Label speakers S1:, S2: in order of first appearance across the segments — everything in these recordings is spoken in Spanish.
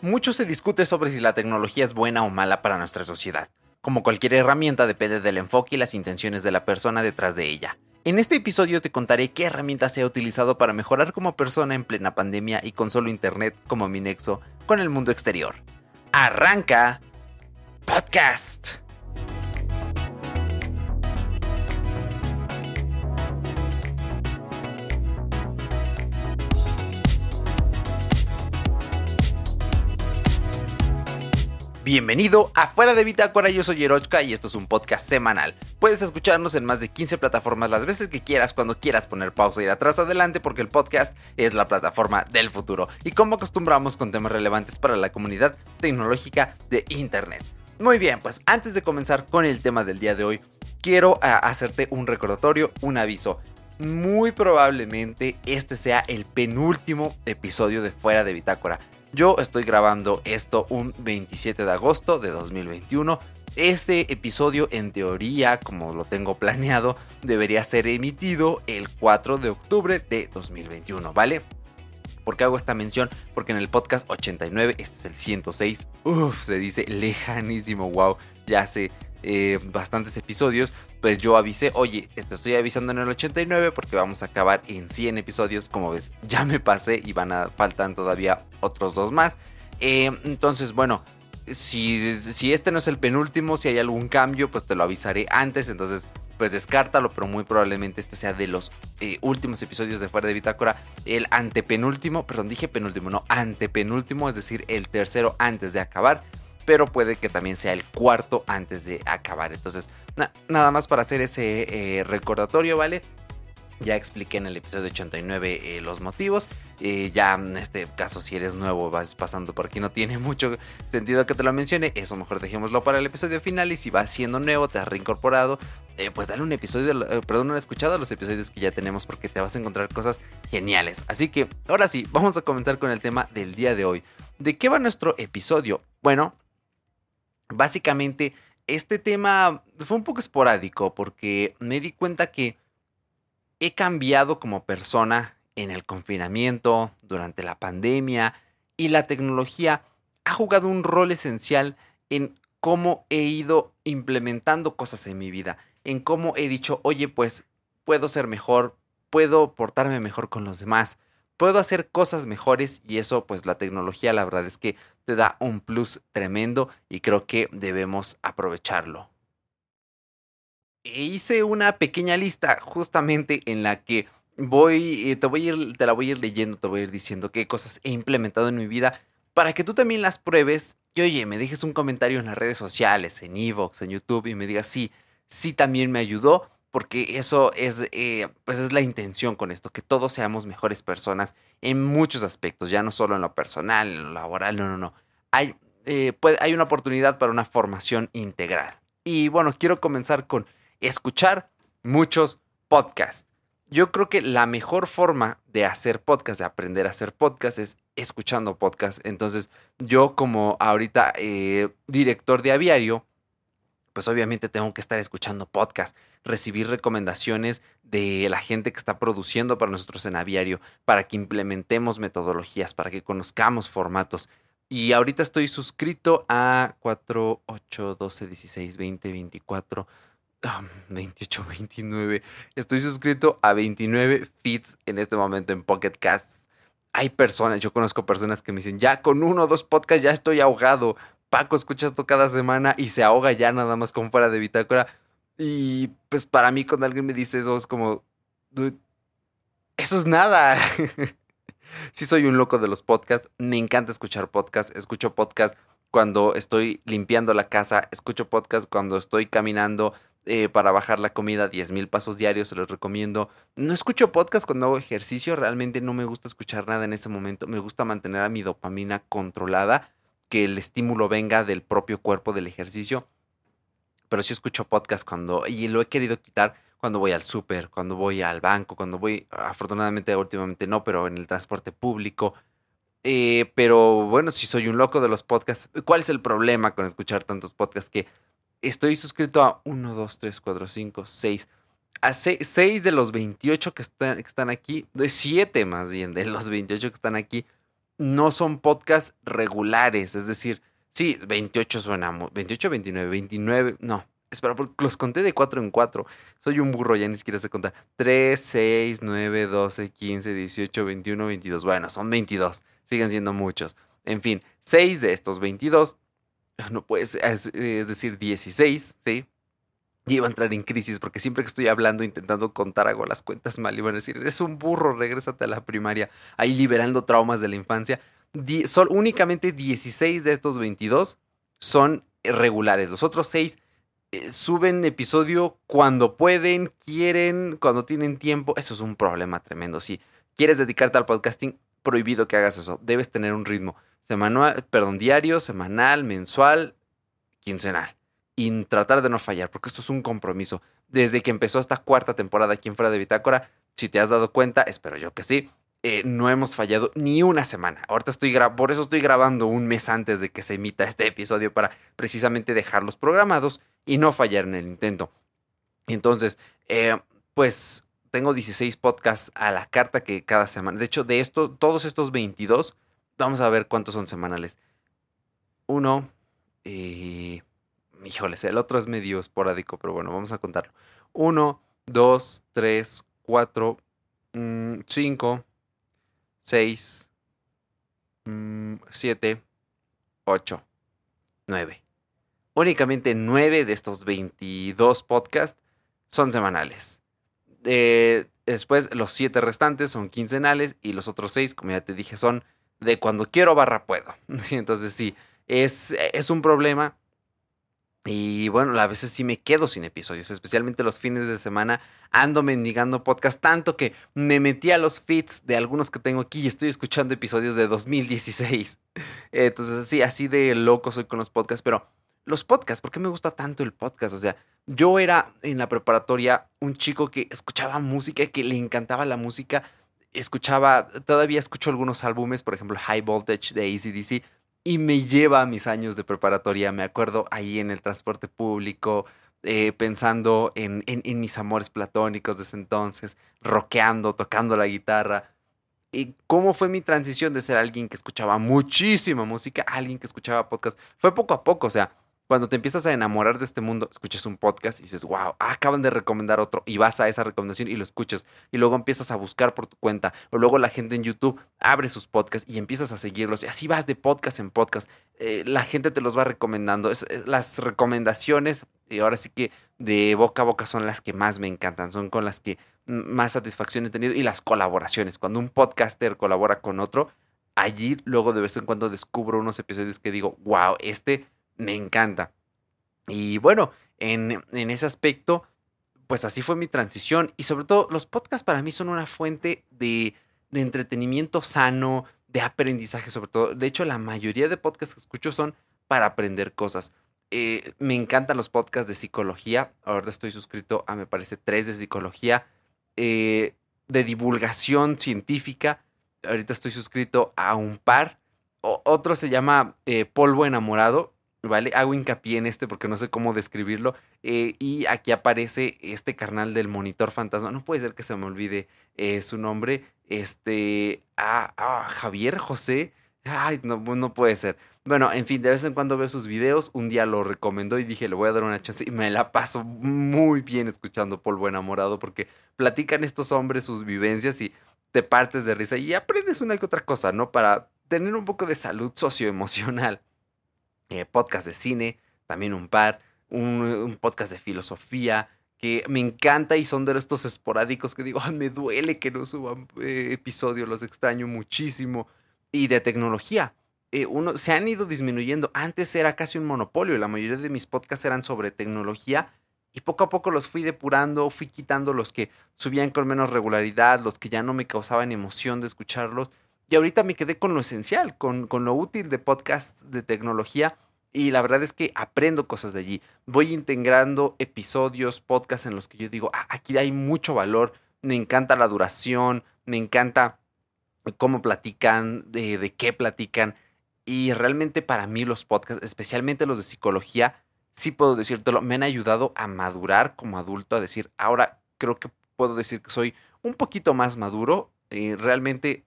S1: Mucho se discute sobre si la tecnología es buena o mala para nuestra sociedad. Como cualquier herramienta depende del enfoque y las intenciones de la persona detrás de ella. En este episodio te contaré qué herramienta se ha utilizado para mejorar como persona en plena pandemia y con solo internet como mi nexo con el mundo exterior. Arranca podcast. Bienvenido a Fuera de Bitácora, yo soy Erochka y esto es un podcast semanal. Puedes escucharnos en más de 15 plataformas las veces que quieras cuando quieras poner pausa y ir atrás adelante porque el podcast es la plataforma del futuro y como acostumbramos con temas relevantes para la comunidad tecnológica de Internet. Muy bien, pues antes de comenzar con el tema del día de hoy, quiero ah, hacerte un recordatorio, un aviso. Muy probablemente este sea el penúltimo episodio de Fuera de Bitácora. Yo estoy grabando esto un 27 de agosto de 2021. Este episodio en teoría, como lo tengo planeado, debería ser emitido el 4 de octubre de 2021, ¿vale? ¿Por qué hago esta mención? Porque en el podcast 89, este es el 106, uff, se dice lejanísimo, wow, ya hace eh, bastantes episodios, pues yo avisé, oye, te estoy avisando en el 89 porque vamos a acabar en 100 episodios, como ves, ya me pasé y van a faltan todavía otros dos más. Eh, entonces, bueno, si, si este no es el penúltimo, si hay algún cambio, pues te lo avisaré antes, entonces pues descártalo, pero muy probablemente este sea de los eh, últimos episodios de Fuera de Bitácora, el antepenúltimo, perdón, dije penúltimo, no, antepenúltimo, es decir, el tercero antes de acabar pero puede que también sea el cuarto antes de acabar. Entonces, nada más para hacer ese eh, recordatorio, ¿vale? Ya expliqué en el episodio 89 eh, los motivos. Eh, ya en este caso, si eres nuevo, vas pasando por aquí, no tiene mucho sentido que te lo mencione. Eso mejor dejémoslo para el episodio final. Y si vas siendo nuevo, te has reincorporado, pues dale un episodio, perdón, una escuchada a los episodios que ya tenemos porque te vas a encontrar cosas geniales. Así que ahora sí, vamos a comenzar con el tema del día de hoy. ¿De qué va nuestro episodio? Bueno, básicamente este tema fue un poco esporádico porque me di cuenta que he cambiado como persona en el confinamiento, durante la pandemia y la tecnología ha jugado un rol esencial en cómo he ido implementando cosas en mi vida, en cómo he dicho, oye, pues puedo ser mejor, puedo portarme mejor con los demás, puedo hacer cosas mejores y eso pues la tecnología la verdad es que te da un plus tremendo y creo que debemos aprovecharlo. E hice una pequeña lista justamente en la que voy, eh, te, voy a ir, te la voy a ir leyendo, te voy a ir diciendo qué cosas he implementado en mi vida para que tú también las pruebes y oye, me dejes un comentario en las redes sociales, en Evox, en YouTube y me digas sí, sí también me ayudó porque eso es, eh, pues es la intención con esto, que todos seamos mejores personas en muchos aspectos, ya no solo en lo personal, en lo laboral, no, no, no. Hay, eh, hay una oportunidad para una formación integral. Y bueno, quiero comenzar con escuchar muchos podcasts. Yo creo que la mejor forma de hacer podcast, de aprender a hacer podcast, es escuchando podcast. Entonces, yo como ahorita eh, director de aviario, pues obviamente tengo que estar escuchando podcast, recibir recomendaciones de la gente que está produciendo para nosotros en aviario, para que implementemos metodologías, para que conozcamos formatos. Y ahorita estoy suscrito a 4, 8, 12, 16, 20, 24, 28, 29. Estoy suscrito a 29 feeds en este momento en Pocket Cast. Hay personas, yo conozco personas que me dicen, ya con uno o dos podcasts ya estoy ahogado. Paco escucha esto cada semana y se ahoga ya nada más con fuera de bitácora. Y pues para mí cuando alguien me dice eso es como, eso es nada. sí soy un loco de los podcasts, me encanta escuchar podcasts, escucho podcasts cuando estoy limpiando la casa, escucho podcasts cuando estoy caminando eh, para bajar la comida, 10 mil pasos diarios, se los recomiendo. No escucho podcasts cuando hago ejercicio, realmente no me gusta escuchar nada en ese momento, me gusta mantener a mi dopamina controlada que el estímulo venga del propio cuerpo del ejercicio. Pero sí escucho podcast cuando, y lo he querido quitar cuando voy al súper, cuando voy al banco, cuando voy, afortunadamente últimamente no, pero en el transporte público. Eh, pero bueno, si soy un loco de los podcasts, ¿cuál es el problema con escuchar tantos podcasts? Que estoy suscrito a 1, 2, 3, 4, 5, 6, a 6 de los 28 que están, que están aquí, 7 más bien de los 28 que están aquí, no son podcasts regulares. Es decir, sí, 28 suena, 28, 29, 29, no. Espera, porque los conté de 4 en 4. Soy un burro, ya ni siquiera sé contar. 3, 6, 9, 12, 15, 18, 21, 22. Bueno, son 22. Siguen siendo muchos. En fin, 6 de estos 22, no puede es, es decir, 16, ¿sí? Y iba a entrar en crisis porque siempre que estoy hablando, intentando contar, hago las cuentas mal. Iban a decir, eres un burro, regrésate a la primaria. Ahí liberando traumas de la infancia. Son únicamente 16 de estos 22 son regulares. Los otros 6 eh, suben episodio cuando pueden, quieren, cuando tienen tiempo. Eso es un problema tremendo. Si quieres dedicarte al podcasting, prohibido que hagas eso. Debes tener un ritmo semanal, perdón, diario, semanal, mensual, quincenal y tratar de no fallar, porque esto es un compromiso. Desde que empezó esta cuarta temporada aquí en Fuera de Bitácora, si te has dado cuenta, espero yo que sí, eh, no hemos fallado ni una semana. Ahorita estoy por eso estoy grabando un mes antes de que se emita este episodio para precisamente dejarlos programados y no fallar en el intento. Entonces, eh, pues tengo 16 podcasts a la carta que cada semana. De hecho, de esto, todos estos 22, vamos a ver cuántos son semanales. Uno, eh, híjoles, el otro es medio esporádico, pero bueno, vamos a contarlo. Uno, dos, tres, cuatro, mm, cinco, seis, mm, siete, ocho, nueve. Únicamente nueve de estos 22 podcasts son semanales. después, los siete restantes son quincenales y los otros seis, como ya te dije, son de cuando quiero barra puedo. Entonces sí, es, es un problema y bueno, a veces sí me quedo sin episodios, especialmente los fines de semana. Ando mendigando podcast tanto que me metí a los feeds de algunos que tengo aquí y estoy escuchando episodios de 2016. Entonces, sí, así de loco soy con los podcasts, pero los podcasts, ¿por qué me gusta tanto el podcast? O sea, yo era en la preparatoria un chico que escuchaba música, que le encantaba la música, escuchaba, todavía escucho algunos álbumes, por ejemplo, High Voltage de ACDC, y me lleva a mis años de preparatoria. Me acuerdo ahí en el transporte público, eh, pensando en, en, mis amores platónicos de ese entonces, rockeando, tocando la guitarra. ¿Y cómo fue mi transición de ser alguien que escuchaba muchísima música a alguien que escuchaba podcast? Fue poco a poco, o sea, cuando te empiezas a enamorar de este mundo, escuchas un podcast y dices, wow, acaban de recomendar otro y vas a esa recomendación y lo escuchas y luego empiezas a buscar por tu cuenta o luego la gente en YouTube abre sus podcasts y empiezas a seguirlos y así vas de podcast en podcast. Eh, la gente te los va recomendando. las recomendaciones, y ahora sí que de boca a boca son las que más me encantan, son con las que más satisfacción he tenido y las colaboraciones. Cuando un podcaster colabora con otro, allí luego de vez en cuando descubro unos episodios que digo, wow, este me encanta. Y bueno, en, ese aspecto, pues así fue mi transición. Y sobre todo, los podcasts para mí son una fuente de, entretenimiento sano, de aprendizaje sobre todo. De hecho, la mayoría de podcasts que escucho son para aprender cosas. Eh, me encantan los podcasts de psicología. Ahora estoy suscrito a, me parece, tres de psicología. Eh, de divulgación científica. Ahorita estoy suscrito a un par. otro se llama eh, Polvo Enamorado. ¿Vale? Hago hincapié en este porque no sé cómo describirlo. Eh, y aquí aparece este carnal del monitor fantasma. No puede ser que se me olvide eh, su nombre. Este. Ah, ah, Javier José. Ay, no, no puede ser. Bueno, en fin, de vez en cuando veo sus videos. Un día lo recomendó y dije, le voy a dar una chance. Y me la paso muy bien escuchando Polvo Enamorado porque platican estos hombres sus vivencias y te partes de risa y aprendes una que otra cosa, ¿no? Para tener un poco de salud socioemocional. Eh, podcast de cine, también un par, un, podcast de filosofía, que me encanta y son de estos esporádicos que digo, me duele que no suban eh, episodios, los extraño muchísimo. Y de tecnología, eh, uno, se han ido disminuyendo. Antes era casi un monopolio, la mayoría de mis podcasts eran sobre tecnología y poco a poco los fui depurando, fui quitando los que subían con menos regularidad, los que ya no me causaban emoción de escucharlos y ahorita me quedé con lo esencial, con, con lo útil de podcast de tecnología. Y la verdad es que aprendo cosas de allí. Voy integrando episodios, podcasts en los que yo digo, ah, aquí hay mucho valor. Me encanta la duración, me encanta cómo platican, de, de qué platican. Y realmente para mí los podcasts, especialmente los de psicología, sí puedo decírtelo, me han ayudado a madurar como adulto, a decir, ahora creo que puedo decir que soy un poquito más maduro. Eh, realmente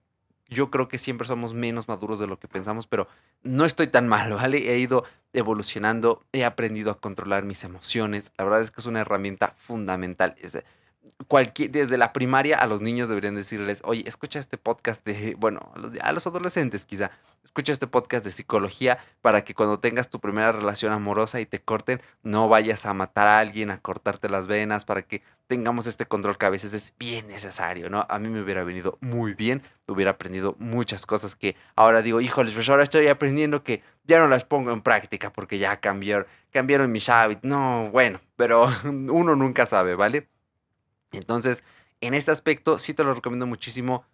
S1: yo creo que siempre somos menos maduros de lo que pensamos, pero no estoy tan mal, ¿vale? He ido evolucionando, he aprendido a controlar mis emociones. La verdad es que es una herramienta fundamental. Es, cualquier, desde la primaria a los niños deberían decirles, oye, escucha este podcast de, bueno, a los, adolescentes quizá, escucha este podcast de psicología para que cuando tengas tu primera relación amorosa y te corten, no vayas a matar a alguien, a cortarte las venas, para que tengamos este control que a veces es bien necesario, ¿no? A mí me hubiera venido muy bien, hubiera aprendido muchas cosas que ahora digo, híjoles, pues ahora estoy aprendiendo que ya no las pongo en práctica porque ya cambiaron, cambiaron mis hábitos. No, bueno, pero uno nunca sabe, ¿vale? Entonces, en este aspecto sí te lo recomiendo muchísimo.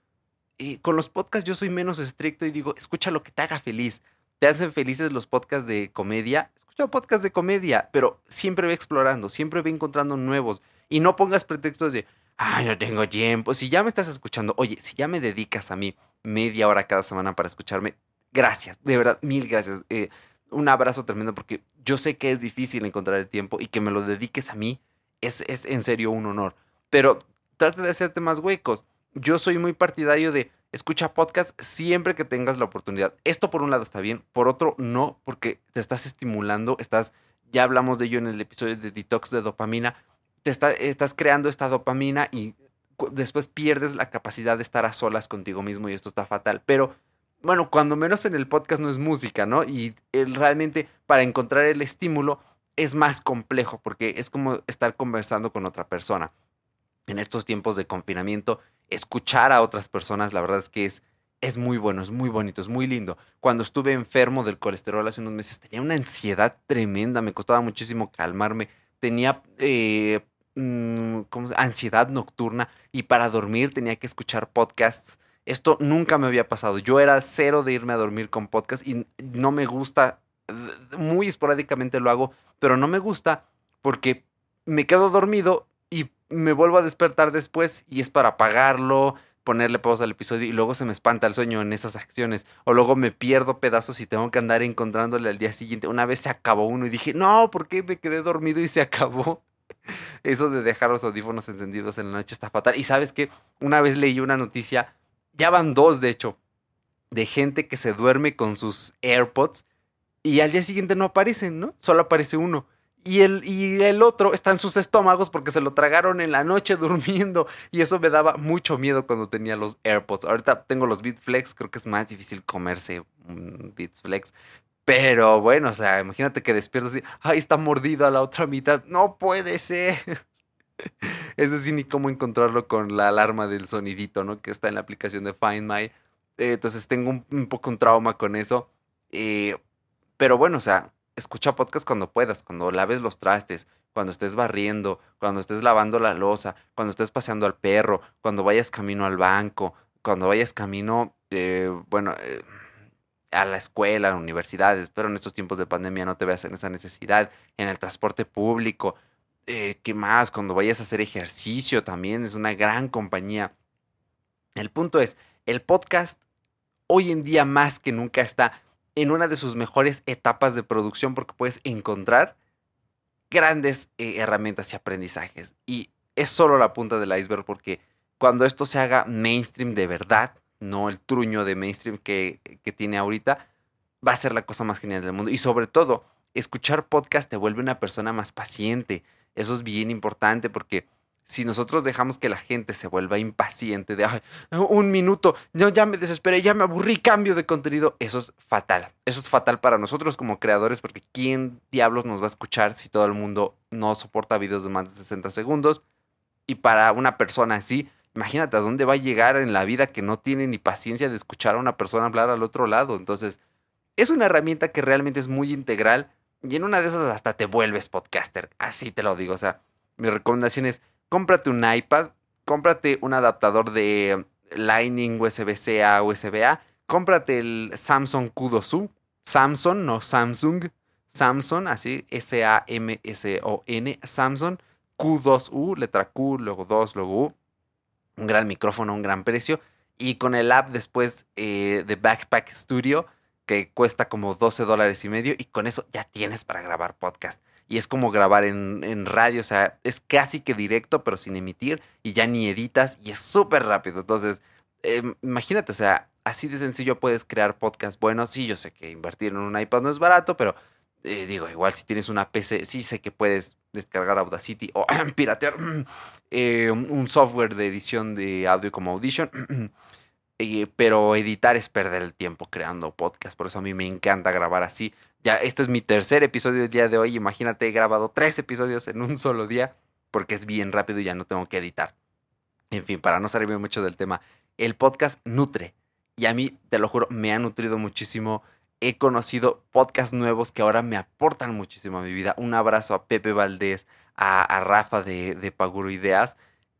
S1: Y con los podcasts yo soy menos estricto y digo, escucha lo que te haga feliz. Te hacen felices los podcasts de comedia, escucha podcasts de comedia, pero siempre ve explorando, siempre ve encontrando nuevos. Y no pongas pretextos de, ay, no tengo tiempo. Si ya me estás escuchando, oye, si ya me dedicas a mí media hora cada semana para escucharme, gracias, de verdad, mil gracias. Eh, un abrazo tremendo porque yo sé que es difícil encontrar el tiempo y que me lo dediques a mí es, es en serio un honor pero trata de hacerte más huecos. Yo soy muy partidario de escucha podcast siempre que tengas la oportunidad. Esto por un lado está bien, por otro no, porque te estás estimulando, estás, ya hablamos de ello en el episodio de detox de dopamina, te estás creando esta dopamina y después pierdes la capacidad de estar a solas contigo mismo y esto está fatal. Pero bueno, cuando menos en el podcast no es música, ¿no? Y realmente para encontrar el estímulo es más complejo porque es como estar conversando con otra persona en estos tiempos de confinamiento, escuchar a otras personas, la verdad es que es, es muy bueno, es muy bonito, es muy lindo. Cuando estuve enfermo del colesterol hace unos meses, tenía una ansiedad tremenda, me costaba muchísimo calmarme, tenía eh, mm, ansiedad nocturna y para dormir tenía que escuchar podcasts. Esto nunca me había pasado. Yo era cero de irme a dormir con podcasts y no me gusta, muy esporádicamente lo hago, pero no me gusta porque me quedo dormido y me vuelvo a despertar después y es para apagarlo, ponerle pausa al episodio y luego se me espanta el sueño en esas acciones. O luego me pierdo pedazos y tengo que andar encontrándole al día siguiente. Una vez se acabó uno y dije, no, ¿por qué me quedé dormido y se acabó? Eso de dejar los audífonos encendidos en la noche está fatal. Y sabes que una vez leí una noticia, ya van dos de hecho, de gente que se duerme con sus AirPods y al día siguiente no aparecen, ¿no? Solo aparece uno y el, y el otro está en sus estómagos porque se lo tragaron en la noche durmiendo. Y eso me daba mucho miedo cuando tenía los AirPods. Ahorita tengo los Beatflex, creo que es más difícil comerse un Beatflex. Pero bueno, o sea, imagínate que despiertas y, ay, está mordido a la otra mitad. No puede ser. Es decir, ni cómo encontrarlo con la alarma del sonidito, ¿no? Que está en la aplicación de Find My. Eh, entonces tengo un, poco un trauma con eso. Eh, pero bueno, o sea, escucha podcast cuando puedas, cuando laves los trastes, cuando estés barriendo, cuando estés lavando la losa, cuando estés paseando al perro, cuando vayas camino al banco, cuando vayas camino, eh, bueno, eh, a la escuela, a la universidad, espero en estos tiempos de pandemia no te veas en esa necesidad, en el transporte público, eh, ¿qué más? Cuando vayas a hacer ejercicio también, es una gran compañía. El punto es, el podcast hoy en día más que nunca está en una de sus mejores etapas de producción porque puedes encontrar grandes eh, herramientas y aprendizajes. Y es solo la punta del iceberg porque cuando esto se haga mainstream de verdad, no el truño de mainstream que, que tiene ahorita, va a ser la cosa más genial del mundo. Y sobre todo, escuchar podcast te vuelve una persona más paciente. Eso es bien importante porque si nosotros dejamos que la gente se vuelva impaciente de un minuto, no, ya me desesperé, ya me aburrí, cambio de contenido, eso es fatal. Eso es fatal para nosotros como creadores porque ¿quién diablos nos va a escuchar si todo el mundo no soporta videos de más de 60 segundos? Y para una persona así, imagínate a dónde va a llegar en la vida que no tiene ni paciencia de escuchar a una persona hablar al otro lado. Entonces, es una herramienta que realmente es muy integral y en una de esas hasta te vuelves podcaster. Así te lo digo. O sea, mi recomendación es cómprate un iPad, cómprate un adaptador de Lightning USB-C a USB-A, cómprate el Samsung Q2U, Samsung, no Samsung, Samsung, así, S-A-M-S-O-N, Samsung Q2U, letra Q, luego 2, luego U. Un gran micrófono, un gran precio. Y con el app después eh, de Backpack Studio, que cuesta como 12 dólares y medio, y con eso ya tienes para grabar podcast. Y es como grabar en, en radio, o sea, es casi que directo, pero sin emitir, y ya ni editas, y es súper rápido. Entonces, em, imagínate, o sea, así de sencillo puedes crear podcasts buenos. Sí, yo sé que invertir en un iPad no es barato, pero eh, digo, igual si tienes una PC, sí sé que puedes descargar Audacity o piratear eh, un software de edición de audio como Audition. Pero editar es perder el tiempo creando podcast. Por eso a mí me encanta grabar así. Ya, este es mi tercer episodio del día de hoy. Imagínate, he grabado tres episodios en un solo día porque es bien rápido y ya no tengo que editar. En fin, para no salirme mucho del tema, el podcast nutre. Y a mí, te lo juro, me ha nutrido muchísimo. He conocido podcasts nuevos que ahora me aportan muchísimo a mi vida. Un abrazo a Pepe Valdés, a, Rafa de, de Paguro Ideas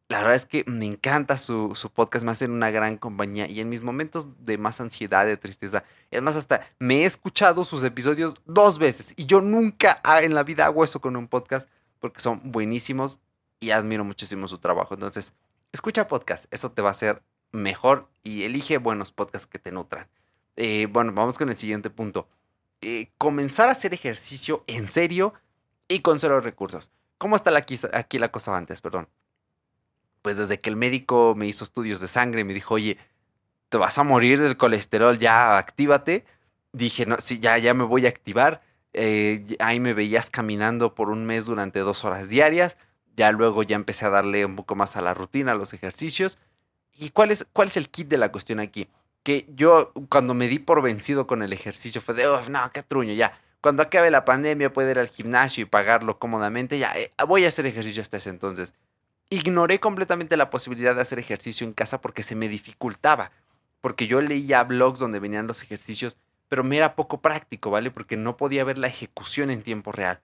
S1: la verdad es que me encanta su, podcast, me hacen una gran compañía y en mis momentos de más ansiedad, de tristeza, es más, hasta me he escuchado sus episodios dos veces y yo nunca en la vida hago eso con un podcast porque son buenísimos y admiro muchísimo su trabajo. Entonces, escucha podcast, eso te va a hacer mejor y elige buenos podcasts que te nutran. Eh, bueno, vamos con el siguiente punto. Eh, comenzar a hacer ejercicio en serio y con cero recursos. ¿Cómo está la, aquí la cosa antes? Perdón pues desde que el médico me hizo estudios de sangre y me dijo, oye, te vas a morir del colesterol, ya actívate. Dije, no, sí, ya, ya me voy a activar. Eh, ahí me veías caminando por un mes durante dos horas diarias. Ya luego ya empecé a darle un poco más a la rutina, a los ejercicios. ¿Y cuál es, cuál es el kit de la cuestión aquí? Que yo cuando me di por vencido con el ejercicio fue de, oh, no, qué truño, ya. Cuando acabe la pandemia puedo ir al gimnasio y pagarlo cómodamente, ya, eh, voy a hacer ejercicio hasta ese entonces ignoré completamente la posibilidad de hacer ejercicio en casa porque se me dificultaba. Porque yo leía blogs donde venían los ejercicios, pero me era poco práctico, ¿vale? Porque no podía ver la ejecución en tiempo real.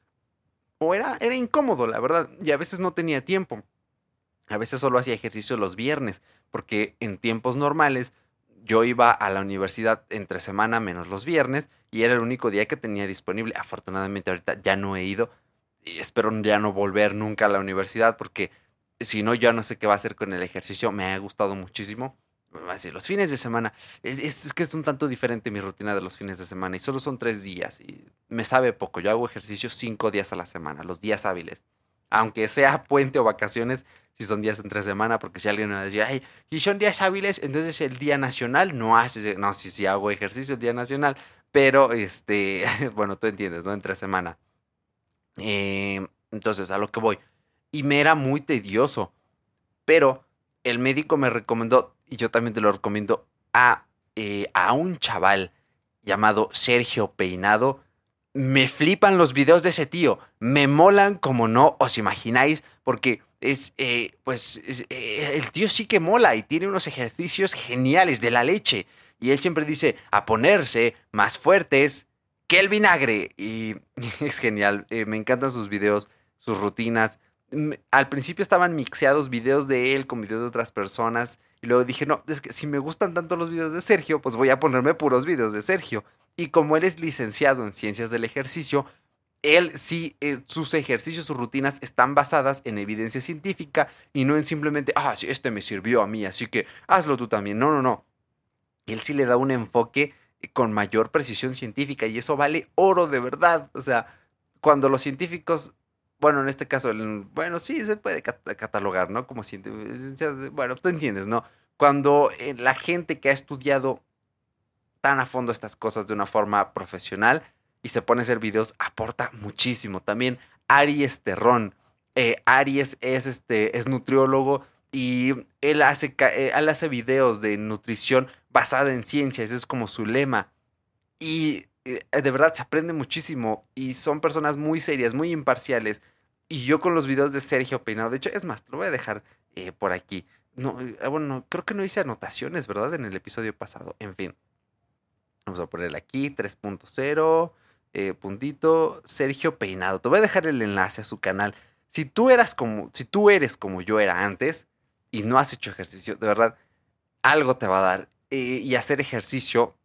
S1: O era, era incómodo, la verdad, y a veces no tenía tiempo. A veces solo hacía ejercicio los viernes, porque en tiempos normales yo iba a la universidad entre semana menos los viernes y era el único día que tenía disponible. Afortunadamente ahorita ya no he ido y espero ya no volver nunca a la universidad porque si no, ya no sé qué va a hacer con el ejercicio. Me ha gustado muchísimo. Así, los fines de semana. Es, es, que es un tanto diferente mi rutina de los fines de semana. Y solo son tres días. Y me sabe poco. Yo hago ejercicio cinco días a la semana, los días hábiles. Aunque sea puente o vacaciones, si son días entre semana, porque si alguien me va a decir, ay, si son días hábiles, entonces el día nacional no hace. No, sí, sí hago ejercicio el día nacional. Pero, este, bueno, tú entiendes, ¿no? Entre semana. Eh, entonces, a lo que voy y me era muy tedioso. Pero el médico me recomendó, y yo también te lo recomiendo, a, eh, a un chaval llamado Sergio Peinado. Me flipan los videos de ese tío. Me molan como no os imagináis, porque es, eh, pues, eh, el tío sí que mola y tiene unos ejercicios geniales de la leche. Y él siempre dice, a ponerse más fuertes que el vinagre. Y es genial. me encantan sus videos, sus rutinas al principio estaban mixeados videos de él con videos de otras personas. Y luego dije, no, es que si me gustan tanto los videos de Sergio, pues voy a ponerme puros videos de Sergio. Y como él es licenciado en ciencias del ejercicio, él sí, eh, sus ejercicios, sus rutinas están basadas en evidencia científica y no en simplemente, ah, sí, este me sirvió a mí, así que hazlo tú también. No, no, no. Él sí le da un enfoque con mayor precisión científica y eso vale oro de verdad. O sea, cuando los científicos bueno, en este caso, bueno, sí, se puede catalogar, ¿no? Como si, bueno, tú entiendes, ¿no? Cuando eh, la gente que ha estudiado tan a fondo estas cosas de una forma profesional y se pone a hacer videos, aporta muchísimo. También Aries Terrón. Eh, Aries es, este, es nutriólogo y él hace, eh, él hace videos de nutrición basada en ciencia, ese es como su lema. Y de verdad se aprende muchísimo y son personas muy serias, muy imparciales y yo con los videos de Sergio Peinado, de hecho, es más, lo voy a dejar eh, por aquí. No, eh, bueno, creo que no hice anotaciones, ¿verdad? En el episodio pasado. En fin. Vamos a ponerle aquí 3.0, eh, puntito, Sergio Peinado. Te voy a dejar el enlace a su canal. Si tú eras como, si tú eres como yo era antes y no has hecho ejercicio, de verdad, algo te va a dar. y hacer ejercicio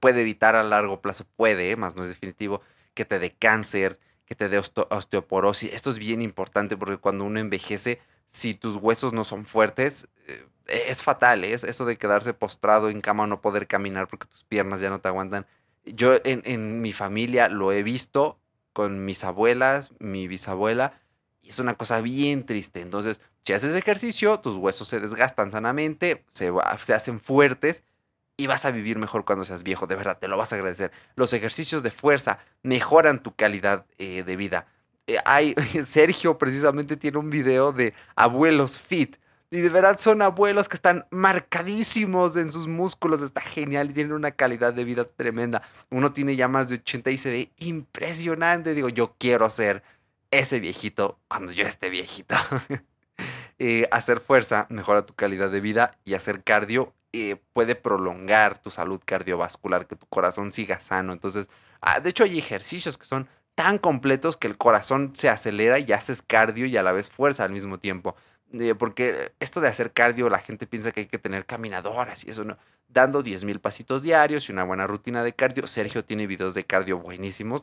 S1: puede evitar a largo plazo, puede, más no es definitivo, que te dé cáncer, te dé osteoporosis. Esto es bien importante porque cuando uno envejece, si tus huesos no son fuertes, eh, es fatal. ¿eh? Es eso de quedarse postrado en cama, no poder caminar porque tus piernas ya no te aguantan. Yo en, mi familia lo he visto con mis abuelas, mi bisabuela, y es una cosa bien triste. Entonces, si haces ejercicio, tus huesos se desgastan sanamente, se, se hacen fuertes y vas a vivir mejor cuando seas viejo. De verdad, te lo vas a agradecer. Los ejercicios de fuerza mejoran tu calidad eh, de vida. Eh, hay, Sergio precisamente tiene un video de abuelos fit. Y de verdad son abuelos que están marcadísimos en sus músculos. Está genial y tienen una calidad de vida tremenda. Uno tiene ya más de 80 y se ve impresionante. Digo, yo quiero ser ese viejito cuando yo esté viejito. Eh, hacer fuerza mejora tu calidad de vida y hacer cardio eh, puede prolongar tu salud cardiovascular, que tu corazón siga sano. Entonces, ah, de hecho hay ejercicios que son tan completos que el corazón se acelera y haces cardio y a la vez fuerza al mismo tiempo. Eh, porque esto de hacer cardio, la gente piensa que hay que tener caminadoras y eso no. Dando 10 mil pasitos diarios y una buena rutina de cardio. Sergio tiene videos de cardio buenísimos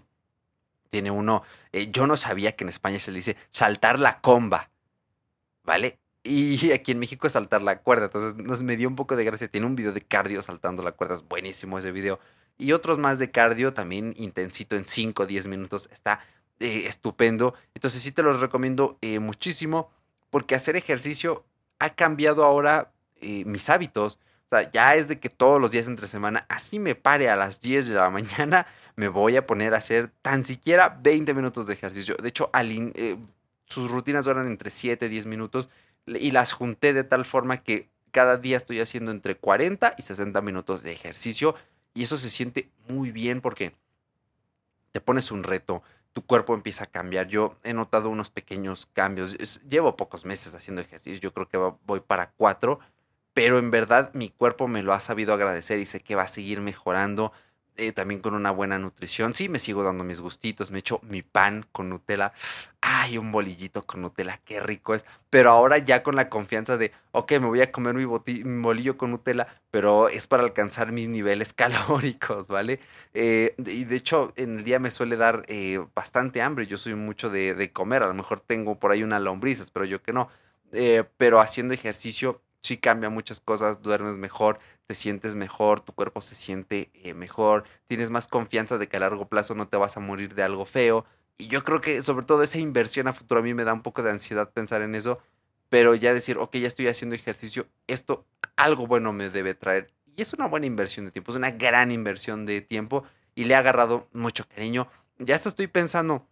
S1: tiene uno, eh, yo no sabía que en España se le dice saltar la comba, ¿vale? Y aquí en México es saltar la cuerda, entonces nos me dio un poco de gracia. Tiene un video de cardio saltando la cuerda, es buenísimo ese video. Y otros más de cardio, también intensito en 5 o 10 minutos, está eh, estupendo. Entonces sí te los recomiendo eh, muchísimo, porque hacer ejercicio ha cambiado ahora mis hábitos. O sea, ya es de que todos los días entre semana, así me pare a las 10 de la mañana, me voy a poner a hacer tan siquiera 20 minutos de ejercicio. De hecho, eh, sus rutinas duran entre 7 y 10 minutos y las junté de tal forma que cada día estoy haciendo entre 40 y 60 minutos de ejercicio y eso se siente muy bien porque te pones un reto, tu cuerpo empieza a cambiar. Yo he notado unos pequeños cambios. llevo pocos meses haciendo ejercicio, yo creo que voy para cuatro, pero en verdad mi cuerpo me lo ha sabido agradecer y sé que va a seguir mejorando. Eh, también con una buena nutrición. Sí, me sigo dando mis gustitos, me echo mi pan con Nutella. Ay, un bolillito con Nutella, qué rico es. Pero ahora ya con la confianza de, ok, me voy a comer mi, bolillo con Nutella, pero es para alcanzar mis niveles calóricos, ¿vale? Eh, y de hecho, en el día me suele dar eh, bastante hambre. Yo soy mucho de, comer, a lo mejor tengo por ahí unas lombrices, pero yo que no. pero haciendo ejercicio sí cambia muchas cosas, duermes mejor, te sientes mejor, tu cuerpo se siente eh, mejor, tienes más confianza de que a largo plazo no te vas a morir de algo feo. Y yo creo que sobre todo esa inversión a futuro a mí me da un poco de ansiedad pensar en eso, pero ya decir, ok, ya estoy haciendo ejercicio, esto algo bueno me debe traer. Y es una buena inversión de tiempo, es una gran inversión de tiempo y le ha agarrado mucho cariño. Ya hasta estoy pensando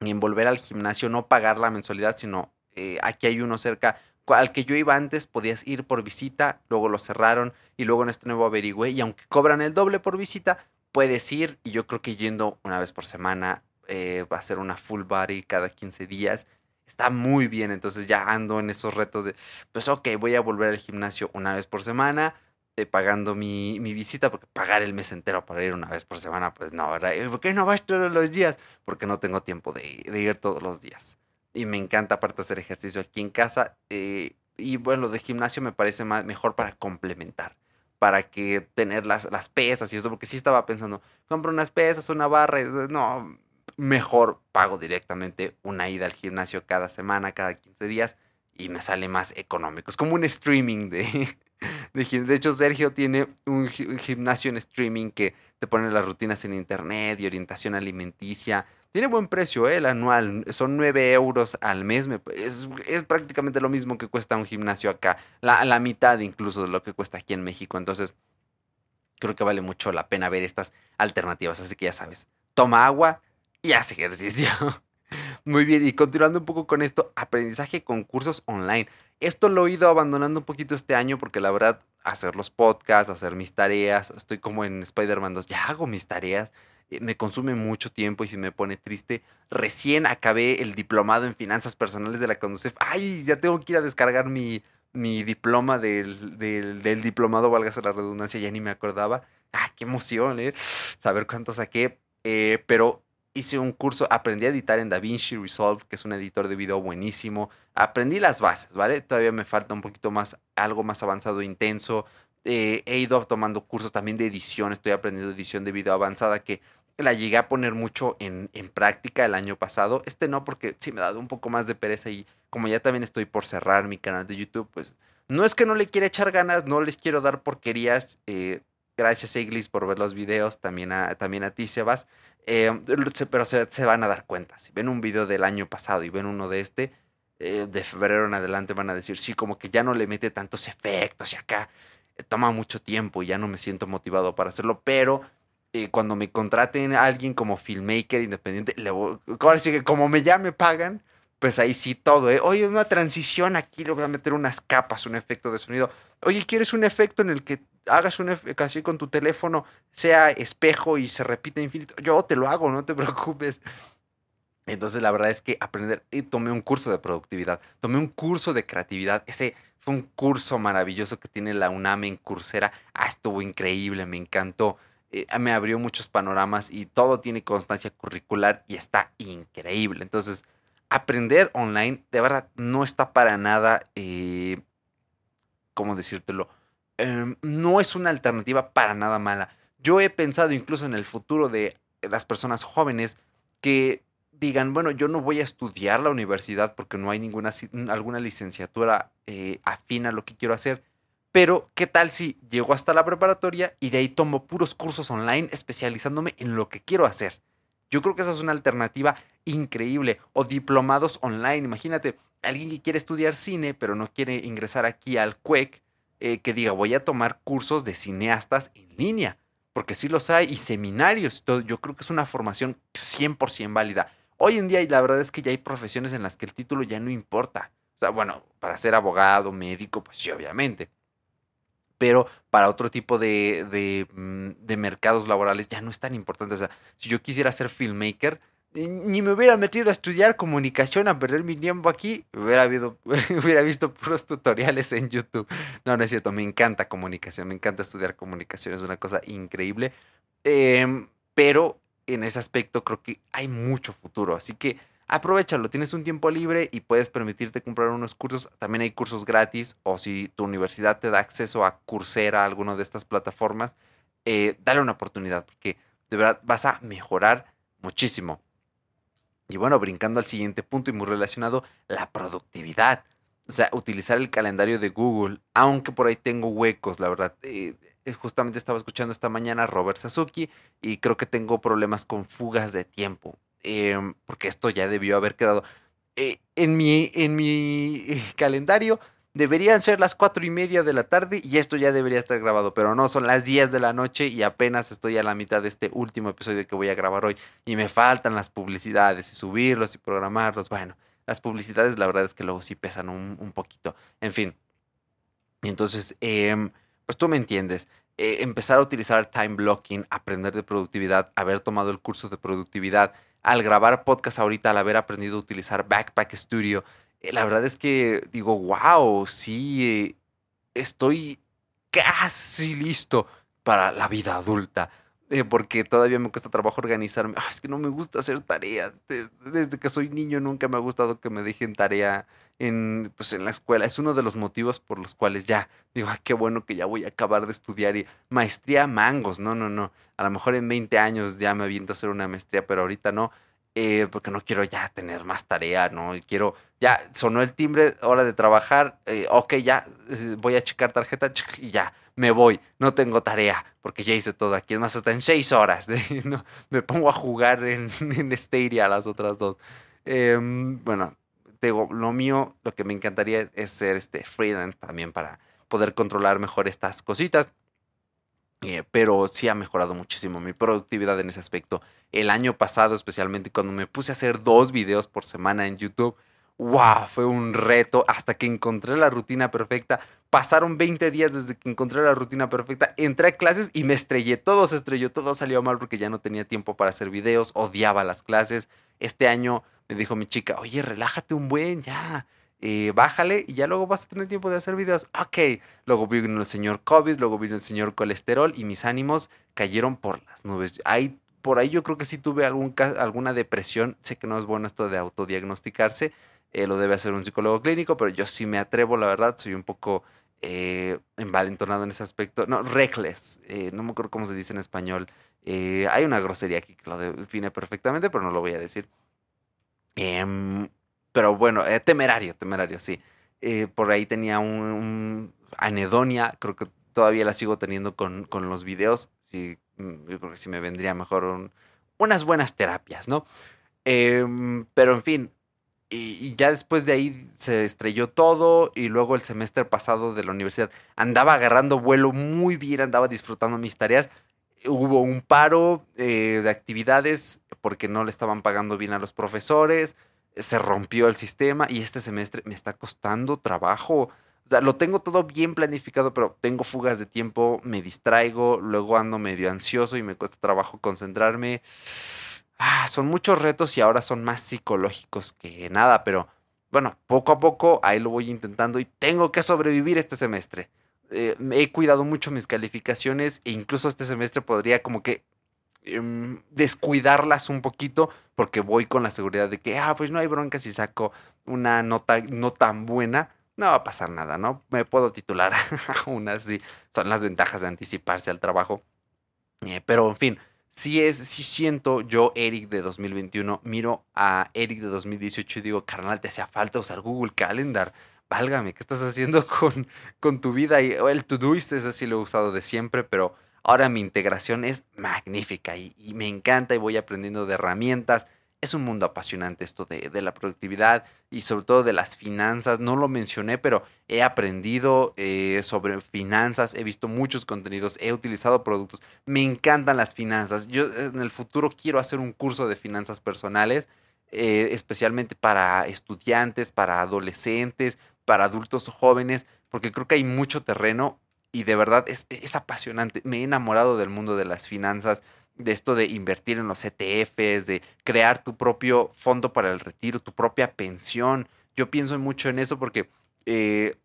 S1: en volver al gimnasio, no pagar la mensualidad, sino eh, aquí hay uno cerca al que yo iba antes podías ir por visita, luego lo cerraron y luego en este nuevo averigüé y aunque cobran el doble por visita, puedes ir y yo creo que yendo una vez por semana eh, va a ser una full body cada 15 días. Está muy bien, entonces ya ando en esos retos de, pues ok, voy a volver al gimnasio una vez por semana, eh, pagando mi, mi, visita, porque pagar el mes entero para ir una vez por semana, pues no, ¿verdad? ¿Por qué no vas todos los días? Porque no tengo tiempo de, de ir todos los días y me encanta aparte hacer ejercicio aquí en casa. Eh, y bueno, de gimnasio me parece más, mejor para complementar, para que tener las, las pesas y eso, porque sí estaba pensando, compro unas pesas, una barra, no, mejor pago directamente una ida al gimnasio cada semana, cada 15 días y me sale más económico. Es como un streaming de, de, de hecho, Sergio tiene un gimnasio en streaming que te pone las rutinas en internet y orientación alimenticia tiene buen precio, ¿eh? el anual. Son 9 euros al mes. Es, prácticamente lo mismo que cuesta un gimnasio acá. La, la mitad incluso de lo que cuesta aquí en México. Entonces, creo que vale mucho la pena ver estas alternativas. Así que ya sabes, toma agua y haz ejercicio. Muy bien, y continuando un poco con esto, aprendizaje con cursos online. Esto lo he ido abandonando un poquito este año porque la verdad, hacer los podcasts, hacer mis tareas, estoy como en Spider-Man 2, ya hago mis tareas me consume mucho tiempo y si me pone triste. Recién acabé el diplomado en finanzas personales de la CONUCEF. Ay, ya tengo que ir a descargar mi, mi diploma del, del, diplomado, válgase la redundancia, ya ni me acordaba. Ah, qué emoción, ¿eh? Saber cuánto saqué. Eh, pero hice un curso, aprendí a editar en DaVinci Resolve, que es un editor de video buenísimo. Aprendí las bases, ¿vale? Todavía me falta un poquito más, algo más avanzado, intenso. Eh, he ido tomando cursos también de edición, estoy aprendiendo edición de video avanzada que la llegué a poner mucho en, en, práctica el año pasado. Este no, porque sí me ha dado un poco más de pereza y como ya también estoy por cerrar mi canal de YouTube, pues no es que no le quiera echar ganas, no les quiero dar porquerías. Eh, gracias, Iglis, por ver los videos, también a, también a ti, Sebas. Eh, pero se, se, van a dar cuenta. Si ven un video del año pasado y ven uno de este, eh, de febrero en adelante van a decir, sí, como que ya no le mete tantos efectos y acá toma mucho tiempo y ya no me siento motivado para hacerlo, pero cuando me contraten a alguien como filmmaker independiente, le voy, ahora sí que como me ya me pagan, pues ahí sí todo, ¿eh? Oye, una transición, aquí le voy a meter unas capas, un efecto de sonido. Oye, ¿quieres un efecto en el que hagas un así con tu teléfono, sea espejo y se repite infinito? Yo te lo hago, no te preocupes. Entonces la verdad es que aprender, tomé un curso de productividad, tomé un curso de creatividad, ese fue un curso maravilloso que tiene la UNAM en Coursera, ah, estuvo increíble, me encantó, eh, me abrió muchos panoramas y todo tiene constancia curricular y está increíble. Entonces, aprender online de verdad no está para nada, eh, ¿cómo decírtelo? Em, no es una alternativa para nada mala. Yo he pensado incluso en el futuro de las personas jóvenes que digan, bueno, yo no voy a estudiar la universidad porque no hay ninguna alguna licenciatura eh, afín a lo que quiero hacer. Pero, ¿qué tal si llego hasta la preparatoria y de ahí tomo puros cursos online especializándome en lo que quiero hacer? Yo creo que esa es una alternativa increíble. O diplomados online. Imagínate, alguien que quiere estudiar cine, pero no quiere ingresar aquí al CUEC, eh, que diga, voy a tomar cursos de cineastas en línea. Porque sí los hay, y seminarios. Todo. Yo creo que es una formación 100% válida. Hoy en día, la verdad es que ya hay profesiones en las que el título ya no importa. O sea, bueno, para ser abogado, médico, pues sí, obviamente pero para otro tipo de, mm, de, mercados laborales ya no es tan importante. O sea, si yo quisiera ser filmmaker, ni me hubiera metido a estudiar comunicación, a perder mi tiempo aquí, hubiera visto puros tutoriales en YouTube. No, no es cierto, me encanta comunicación, me encanta estudiar comunicación, es una cosa increíble. Em, pero en ese aspecto creo que hay mucho futuro, así que aprovechalo, tienes un tiempo libre y puedes permitirte comprar unos cursos. También hay cursos gratis o si tu universidad te da acceso a Coursera, alguna de estas plataformas, eh, dale una oportunidad porque de verdad vas a mejorar muchísimo. Y bueno, brincando al siguiente punto y muy relacionado, la productividad. O sea, utilizar el calendario de Google, aunque por ahí tengo huecos, la verdad. Eh, justamente estaba escuchando esta mañana a Robert Sasuki y creo que tengo problemas con fugas de tiempo. Em, porque esto ya debió haber quedado. Eh, en, mi, en mi eh, calendario deberían ser las cuatro y media de la tarde y esto ya debería estar grabado, pero no, son las 10 de la noche y apenas estoy a la mitad de este último episodio que voy a grabar hoy y me faltan las publicidades y subirlos y programarlos. Bueno, las publicidades la verdad es que luego sí pesan un, poquito. En fin. Entonces, em, pues tú me entiendes. Eh, empezar a utilizar time blocking, aprender de productividad, haber tomado el curso de productividad, al grabar podcast ahorita, al haber aprendido a utilizar Backpack Studio, eh, la verdad es que digo, wow, sí, estoy casi listo para la vida adulta. Eh, porque todavía me cuesta trabajo organizarme. es que no me gusta hacer tarea. Desde que soy niño nunca me ha gustado que me dejen tarea en, pues, en la escuela. Es uno de los motivos por los cuales ya digo, qué bueno que ya voy a acabar de estudiar y maestría mangos. No, no, no. A lo mejor en 20 años ya me aviento a hacer una maestría, pero ahorita no. Eh, porque no quiero ya tener más tarea, ¿no? Quiero, ya sonó el timbre, hora de trabajar, eh, ok, ya voy a checar tarjeta y ya me voy, no tengo tarea, porque ya hice todo aquí. Es más, hasta en seis horas ¿no? me pongo a jugar en, en Stadia las otras dos. Em, lo mío, lo que me encantaría es ser este freelance también para poder controlar mejor estas cositas. Eh, pero sí ha mejorado muchísimo mi productividad en ese aspecto. El año pasado, especialmente cuando me puse a hacer dos videos por semana en YouTube, wow, fue un reto hasta que encontré la rutina perfecta. Pasaron 20 días desde que encontré la rutina perfecta. Entré a clases y me estrellé. Todo se estrelló, todo salió mal porque ya no tenía tiempo para hacer videos. Odiaba las clases. Este año me dijo mi chica, oye, relájate un buen, ya. Eh, bájale y ya luego vas a tener tiempo de hacer videos. Ok. Luego vino el señor COVID, luego vino el señor colesterol y mis ánimos cayeron por las nubes. Ahí, por ahí yo creo que sí tuve alguna depresión. Sé que no es bueno esto de autodiagnosticarse. Eh, lo debe hacer un psicólogo clínico, pero yo sí me atrevo, la verdad. Soy un poco eh, envalentonado en ese aspecto. No, reckless, eh, no me acuerdo cómo se dice en español. Eh, hay una grosería aquí que lo define perfectamente, pero no lo voy a decir. Em, pero bueno, temerario, temerario, sí. por ahí tenía un, anedonia, creo que todavía la sigo teniendo con, con los videos. Sí, mm, yo creo que sí me vendría mejor unas buenas terapias, ¿no? Em, pero en fin, y, ya después de ahí se estrelló todo y luego el semestre pasado de la universidad andaba agarrando vuelo muy bien, andaba disfrutando mis tareas. Hubo un paro eh, de actividades porque no le estaban pagando bien a los profesores, se rompió el sistema y este semestre me está costando trabajo. O sea, lo tengo todo bien planificado, pero tengo fugas de tiempo, me distraigo, luego ando medio ansioso y me cuesta trabajo concentrarme. Ah, son muchos retos y ahora son más psicológicos que nada, pero bueno, poco a poco ahí lo voy intentando y tengo que sobrevivir este semestre. Eh, he cuidado mucho mis calificaciones e incluso este semestre podría como que em, descuidarlas un poquito porque voy con la seguridad de que, ah, pues no hay bronca si saco una nota no tan buena. No va a pasar nada, ¿no? Me puedo titular aún así. Son las ventajas de anticiparse al trabajo. Eh, pero, en fin, si es, si siento yo, Eric de 2021, miro a Eric de 2018 y digo, carnal, te hacía falta usar Google Calendar. Válgame, ¿qué estás haciendo con, con tu vida? Y el Todoist, ese sí lo he usado de siempre, pero ahora mi integración es magnífica y, y me encanta y voy aprendiendo de herramientas es un mundo apasionante esto de, la productividad y sobre todo de las finanzas. No lo mencioné, pero he aprendido eh, sobre finanzas, he visto muchos contenidos, he utilizado productos. Me encantan las finanzas. Yo en el futuro quiero hacer un curso de finanzas personales, eh, especialmente para estudiantes, para adolescentes, para adultos jóvenes, porque creo que hay mucho terreno y de verdad es, es apasionante. Me he enamorado del mundo de las finanzas de esto de invertir en los ETFs, de crear tu propio fondo para el retiro, tu propia pensión. Yo pienso mucho en eso porque eh,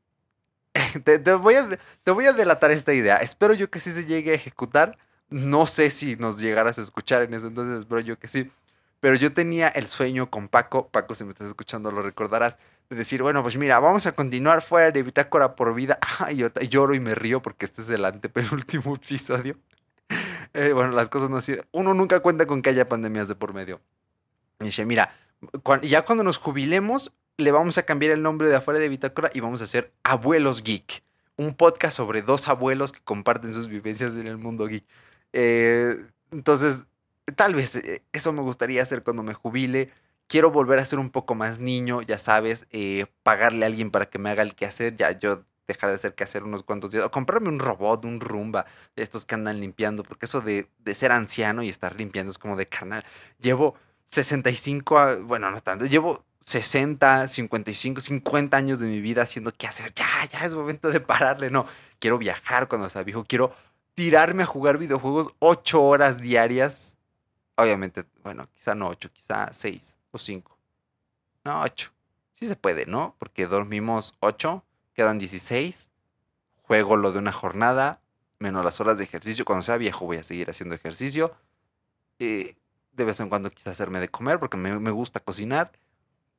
S1: te, voy a, te voy a delatar esta idea. Espero yo que sí se llegue a ejecutar. No sé si nos llegaras a escuchar en eso, entonces espero yo que sí. Pero yo tenía el sueño con Paco, Paco si me estás escuchando lo recordarás, de decir, bueno, pues mira, vamos a continuar fuera de Bitácora por vida. Ay, yo lloro y me río porque este es el antepenúltimo episodio. Eh, bueno, las cosas no sirven. Uno nunca cuenta con que haya pandemias de por medio. Y dice, mira, ya cuando nos jubilemos, le vamos a cambiar el nombre de afuera de Bitácora y vamos a hacer Abuelos Geek. Un podcast sobre dos abuelos que comparten sus vivencias en el mundo geek. Eh, entonces, tal vez eh, eso me gustaría hacer cuando me jubile. Quiero volver a ser un poco más niño, ya sabes, pagarle a alguien para que me haga el quehacer. Ya yo dejar de hacer que hacer unos cuantos días. O comprarme un robot, un rumba, de estos que andan limpiando, porque eso de, ser anciano y estar limpiando es como de carnal. Llevo 65, bueno, no tanto, llevo 60, 55, 50 años de mi vida haciendo qué hacer. Ya, ya es momento de pararle. No, quiero viajar cuando sea viejo, quiero tirarme a jugar videojuegos 8 horas diarias. Obviamente, bueno, quizá no 8, quizá 6 o 5. No, 8. Sí se puede, ¿no? Porque dormimos 8 quedan 16, juego lo de una jornada, menos las horas de ejercicio. Cuando sea viejo voy a seguir haciendo ejercicio. Eh, de vez en cuando quizás hacerme de comer porque me, gusta cocinar.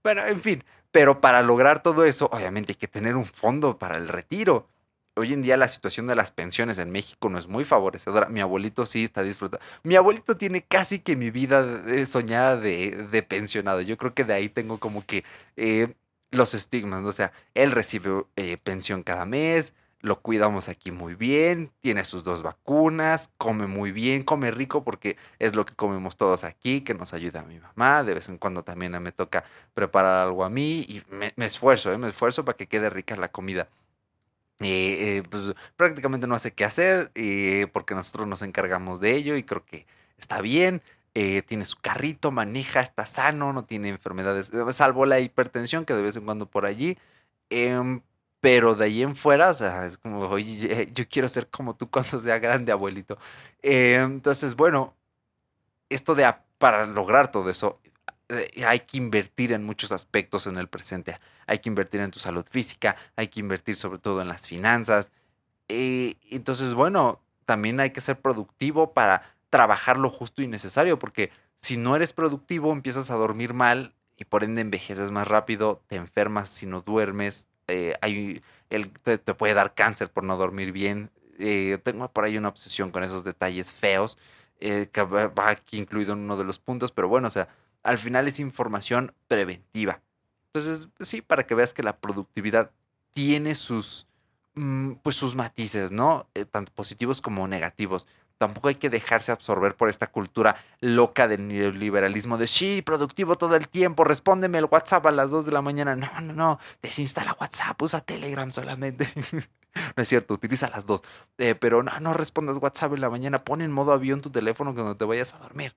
S1: Pero, en fin, pero para lograr todo eso, obviamente hay que tener un fondo para el retiro. Hoy en día la situación de las pensiones en México no es muy favorecedora. Mi abuelito sí está disfrutando. Mi abuelito tiene casi que mi vida soñada de, de pensionado. Yo creo que de ahí tengo como que eh, los estigmas, o sea, él recibe eh, pensión cada mes, lo cuidamos aquí muy bien, tiene sus dos vacunas, come muy bien, come rico porque es lo que comemos todos aquí, que nos ayuda a mi mamá, de vez en cuando también me toca preparar algo a mí y me, esfuerzo, ¿eh? me esfuerzo para que quede rica la comida. Eh, pues prácticamente no hace qué hacer porque nosotros nos encargamos de ello y creo que está bien. Eh, tiene su carrito, maneja, está sano, no tiene enfermedades, eh, salvo la hipertensión que de vez en cuando por allí. Em, pero de ahí en fuera, o sea, es como, oye, yo quiero ser como tú cuando sea grande, abuelito. Em, entonces, bueno, esto de para lograr todo eso, eh, hay que invertir en muchos aspectos en el presente. Hay que invertir en tu salud física, hay que invertir sobre todo en las finanzas. entonces, bueno, también hay que ser productivo para trabajar lo justo y necesario, porque si no eres productivo empiezas a dormir mal y por ende envejeces más rápido, te enfermas si no duermes, eh, hay, el, te, puede dar cáncer por no dormir bien. Eh, tengo por ahí una obsesión con esos detalles feos, eh, que va aquí incluido en uno de los puntos, pero bueno, o sea, al final es información preventiva. Entonces, sí, para que veas que la productividad tiene sus, mm, pues sus matices, ¿no? tanto positivos como negativos tampoco hay que dejarse absorber por esta cultura loca del neoliberalismo de sí, productivo todo el tiempo, respóndeme el WhatsApp a las 2 de la mañana. No, no, no, desinstala WhatsApp, usa Telegram solamente. no es cierto, utiliza las dos. Eh, pero no, no respondas WhatsApp en la mañana, pon en modo avión tu teléfono cuando te vayas a dormir.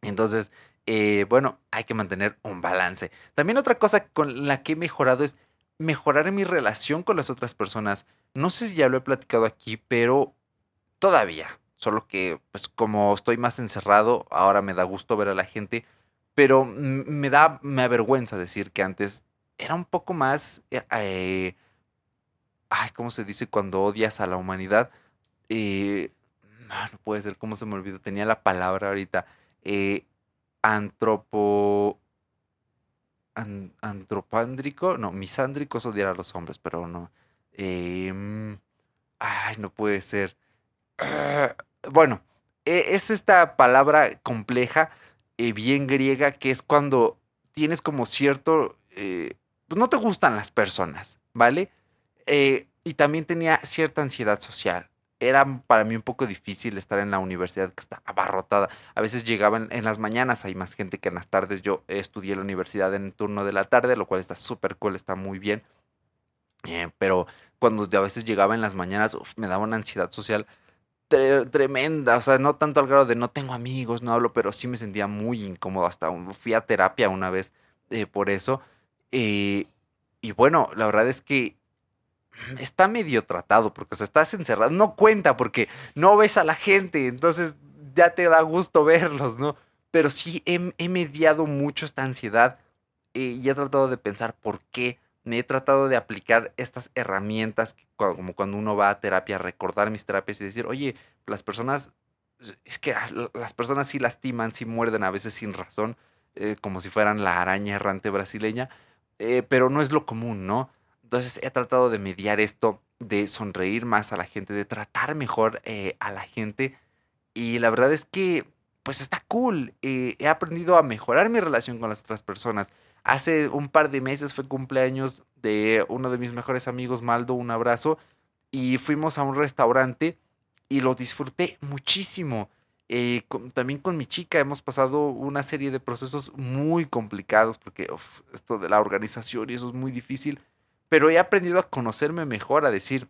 S1: Entonces, eh, bueno, hay que mantener un balance. También otra cosa con la que he mejorado es mejorar mi relación con las otras personas. No sé si ya lo he platicado aquí, pero todavía. Solo que, pues como estoy más encerrado, ahora me da gusto ver a la gente, pero me da, me avergüenza decir que antes era un poco más, eh, eh, ay, ¿cómo se dice cuando odias a la humanidad? Eh, no, puede ser, ¿cómo se me olvidó? Tenía la palabra ahorita. antropo... antropándrico, no, misándrico es odiar a los hombres, pero no. Em, ay, no puede ser. Ah, bueno, e, es esta palabra compleja, eh, bien griega, que es cuando tienes como cierto... Eh, pues no te gustan las personas, ¿vale? Eh, y también tenía cierta ansiedad social. Era para mí un poco difícil estar en la universidad que está abarrotada. A veces llegaban en las mañanas, hay más gente que en las tardes. Yo estudié en la universidad en turno de la tarde, lo cual está súper cool, está muy bien. pero cuando a veces llegaba en las mañanas, me daba una ansiedad social tremenda, o sea, no tanto al grado de no tengo amigos, no hablo, pero sí me sentía muy incómodo, hasta fui a terapia una vez eh, por eso. Eh, y bueno, la verdad es que está medio tratado, porque o estás encerrado, no cuenta porque no ves a la gente, entonces ya te da gusto verlos, ¿no? Pero sí he, mediado mucho esta ansiedad eh, y he tratado de pensar por qué me he tratado de aplicar estas herramientas, como cuando uno va a terapia, recordar mis terapias y decir, oye, las personas, es que ah, las personas sí lastiman, sí muerden a veces sin razón, eh, como si fueran la araña errante brasileña, eh, pero no es lo común, ¿no? Entonces he tratado de mediar esto, de sonreír más a la gente, de tratar mejor eh, a la gente y la verdad es que, pues está cool, he aprendido a mejorar mi relación con las otras personas Hace un par de meses fue cumpleaños de uno de mis mejores amigos, Maldo, un abrazo, y fuimos a un restaurante y lo disfruté muchísimo. Eh, también con mi chica hemos pasado una serie de procesos muy complicados porque esto de la organización y eso es muy difícil, pero he aprendido a conocerme mejor, a decir,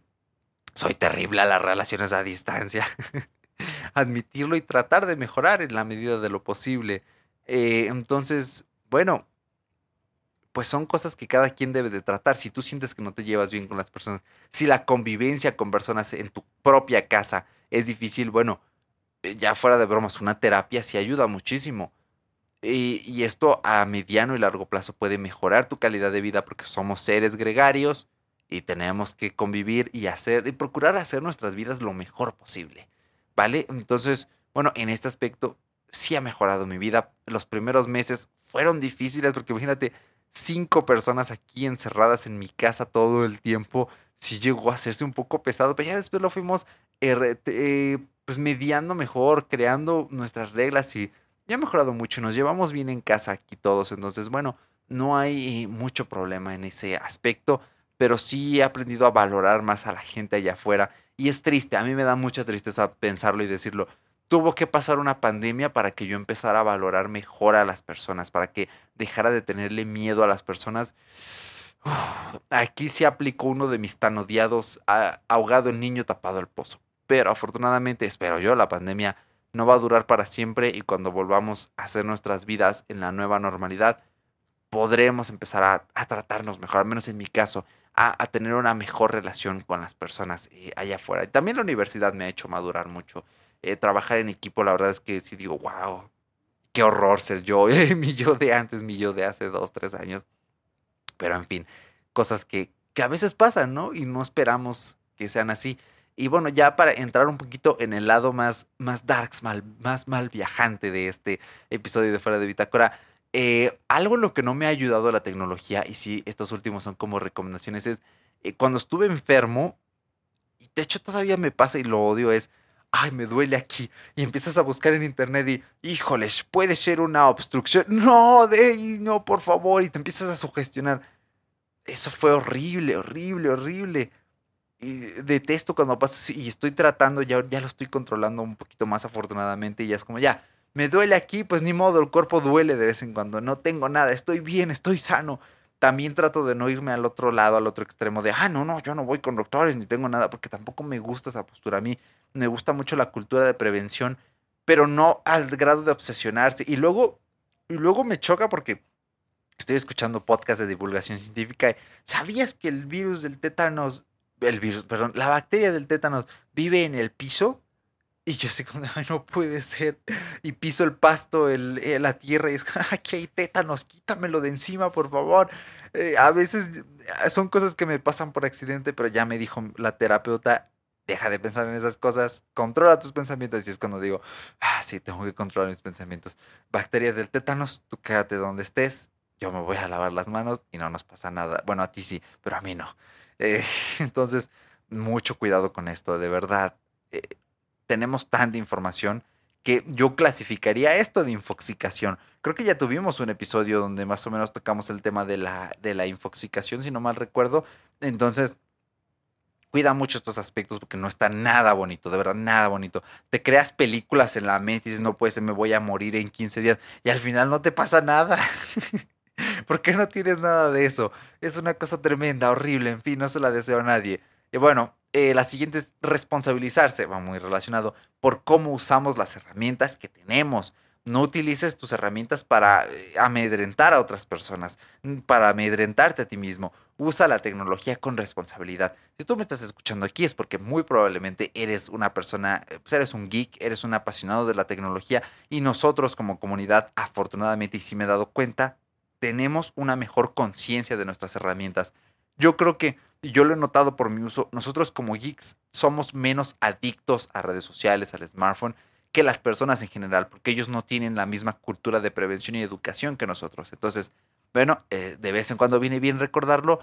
S1: soy terrible a las relaciones a distancia, admitirlo y tratar de mejorar en la medida de lo posible. Eh, entonces, bueno, pues son cosas que cada quien debe de tratar. Si tú sientes que no te llevas bien con las personas, si la convivencia con personas en tu propia casa es difícil, bueno, eh, ya fuera de bromas, una terapia sí ayuda muchísimo. Y, esto a mediano y largo plazo puede mejorar tu calidad de vida porque somos seres gregarios y tenemos que convivir y hacer y procurar hacer nuestras vidas lo mejor posible. ¿Vale? Entonces, bueno, en este aspecto sí ha mejorado mi vida. Los primeros meses fueron difíciles porque imagínate, cinco personas aquí encerradas en mi casa todo el tiempo, sí llegó a hacerse un poco pesado, pero ya después lo fuimos eh, pues mediando mejor, creando nuestras reglas y ya ha mejorado mucho, nos llevamos bien en casa aquí todos, entonces bueno, no hay mucho problema en ese aspecto, pero sí he aprendido a valorar más a la gente allá afuera y es triste, a mí me da mucha tristeza pensarlo y decirlo, tuvo que pasar una pandemia para que yo empezara a valorar mejor a las personas, para que dejara de tenerle miedo a las personas. aquí se aplicó uno de mis tan odiados, ahogado el niño tapado el pozo. Pero afortunadamente, espero yo, la pandemia no va a durar para siempre y cuando volvamos a hacer nuestras vidas en la nueva normalidad, podremos empezar a, tratarnos mejor, al menos en mi caso, a, tener una mejor relación con las personas eh, allá afuera. Y también la universidad me ha hecho madurar mucho. Eh, trabajar en equipo, la verdad es que sí digo, wow, qué horror ser yo, mi yo de antes, mi yo de hace dos, tres años. Pero en fin, cosas que, que a veces pasan, ¿no? Y no esperamos que sean así. Y bueno, ya para entrar un poquito en el lado más, más darks, mal, más mal viajante de este episodio de Fuera de Bitácora, eh, algo en lo que no me ha ayudado la tecnología, y sí, estos últimos son como recomendaciones, es eh, cuando estuve enfermo, y de hecho todavía me pasa y lo odio, es ay, me duele aquí. Y empiezas a buscar en internet y, híjoles, puede ser una obstrucción. No, de, no, por favor. Y te empiezas a sugestionar. Eso fue horrible, horrible, horrible. detesto cuando pasa y estoy tratando, ya, ya lo estoy controlando un poquito más afortunadamente y ya es como ya, me duele aquí, pues ni modo, el cuerpo duele de vez en cuando, no tengo nada, estoy bien, estoy sano. También trato de no irme al otro lado, al otro extremo de, ah, no, no, yo no voy con doctores ni tengo nada, porque tampoco me gusta esa postura. A mí me gusta mucho la cultura de prevención, pero no al grado de obsesionarse. Y luego, y luego me choca porque estoy escuchando podcast de divulgación científica. ¿Sabías que el virus del tétanos, el virus, perdón, la bacteria del tétanos vive en el piso? Y yo sé como, no puede ser. Y piso el pasto, el, eh, la tierra y es, aquí hay tétanos, quítamelo de encima, por favor. Eh, a veces son cosas que me pasan por accidente, pero ya me dijo la terapeuta, deja de pensar en esas cosas, controla tus pensamientos. Y es cuando digo, ah, sí, tengo que controlar mis pensamientos. Bacteria del tétanos, tú quédate donde estés, yo me voy a lavar las manos y no nos pasa nada. Bueno, a ti sí, pero a mí no. entonces, mucho cuidado con esto, de verdad tenemos tanta información que yo clasificaría esto de infoxicación. Creo que ya tuvimos un episodio donde más o menos tocamos el tema de la, de la infoxicación, si no mal recuerdo. Entonces, cuida mucho estos aspectos porque no está nada bonito, de verdad, nada bonito. Te creas películas en la mente y dices, no puede ser, me voy a morir en 15 días y al final no te pasa nada. ¿Por qué no tienes nada de eso? Es una cosa tremenda, horrible, en fin, no se la deseo a nadie. Y bueno, eh, la siguiente es responsabilizarse, va muy relacionado, por cómo usamos las herramientas que tenemos. No utilices tus herramientas para eh, amedrentar a otras personas, para amedrentarte a ti mismo. Usa la tecnología con responsabilidad. Si tú me estás escuchando aquí es porque muy probablemente eres una persona, eh, pues eres un geek, eres un apasionado de la tecnología y nosotros como comunidad, afortunadamente, y si me he dado cuenta, tenemos una mejor conciencia de nuestras herramientas. Yo creo que y yo lo he notado por mi uso, nosotros como geeks somos menos adictos a redes sociales, al smartphone, que las personas en general, porque ellos no tienen la misma cultura de prevención y educación que nosotros. Entonces, bueno, eh, de vez en cuando viene bien recordarlo,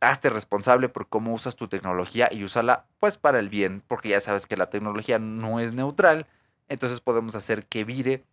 S1: hazte responsable por cómo usas tu tecnología y úsala pues para el bien, porque ya sabes que la tecnología no es neutral, entonces podemos hacer que vire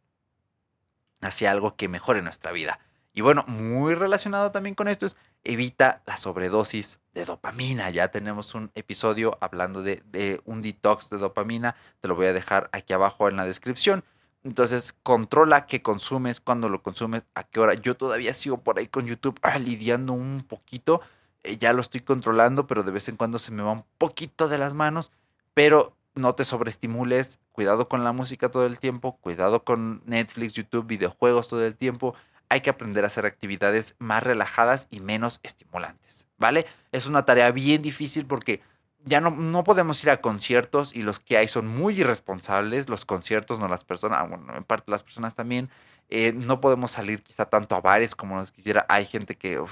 S1: hacia algo que mejore nuestra vida. Y bueno, muy relacionado también con esto es evita la sobredosis de dopamina. Ya tenemos un episodio hablando de, un detox de dopamina. Te lo voy a dejar aquí abajo en la descripción. Entonces, controla qué consumes, cuándo lo consumes, a qué hora. Yo todavía sigo por ahí con YouTube ah, lidiando un poquito. Eh, ya lo estoy controlando, pero de vez en cuando se me va un poquito de las manos. Pero no te sobreestimules. Cuidado con la música todo el tiempo. Cuidado con Netflix, YouTube, videojuegos todo el tiempo hay que aprender a hacer actividades más relajadas y menos estimulantes, ¿vale? Es una tarea bien difícil porque ya no, no podemos ir a conciertos y los que hay son muy irresponsables, los conciertos, no las personas, bueno, en parte las personas también, eh, no podemos salir quizá tanto a bares como nos quisiera, hay gente que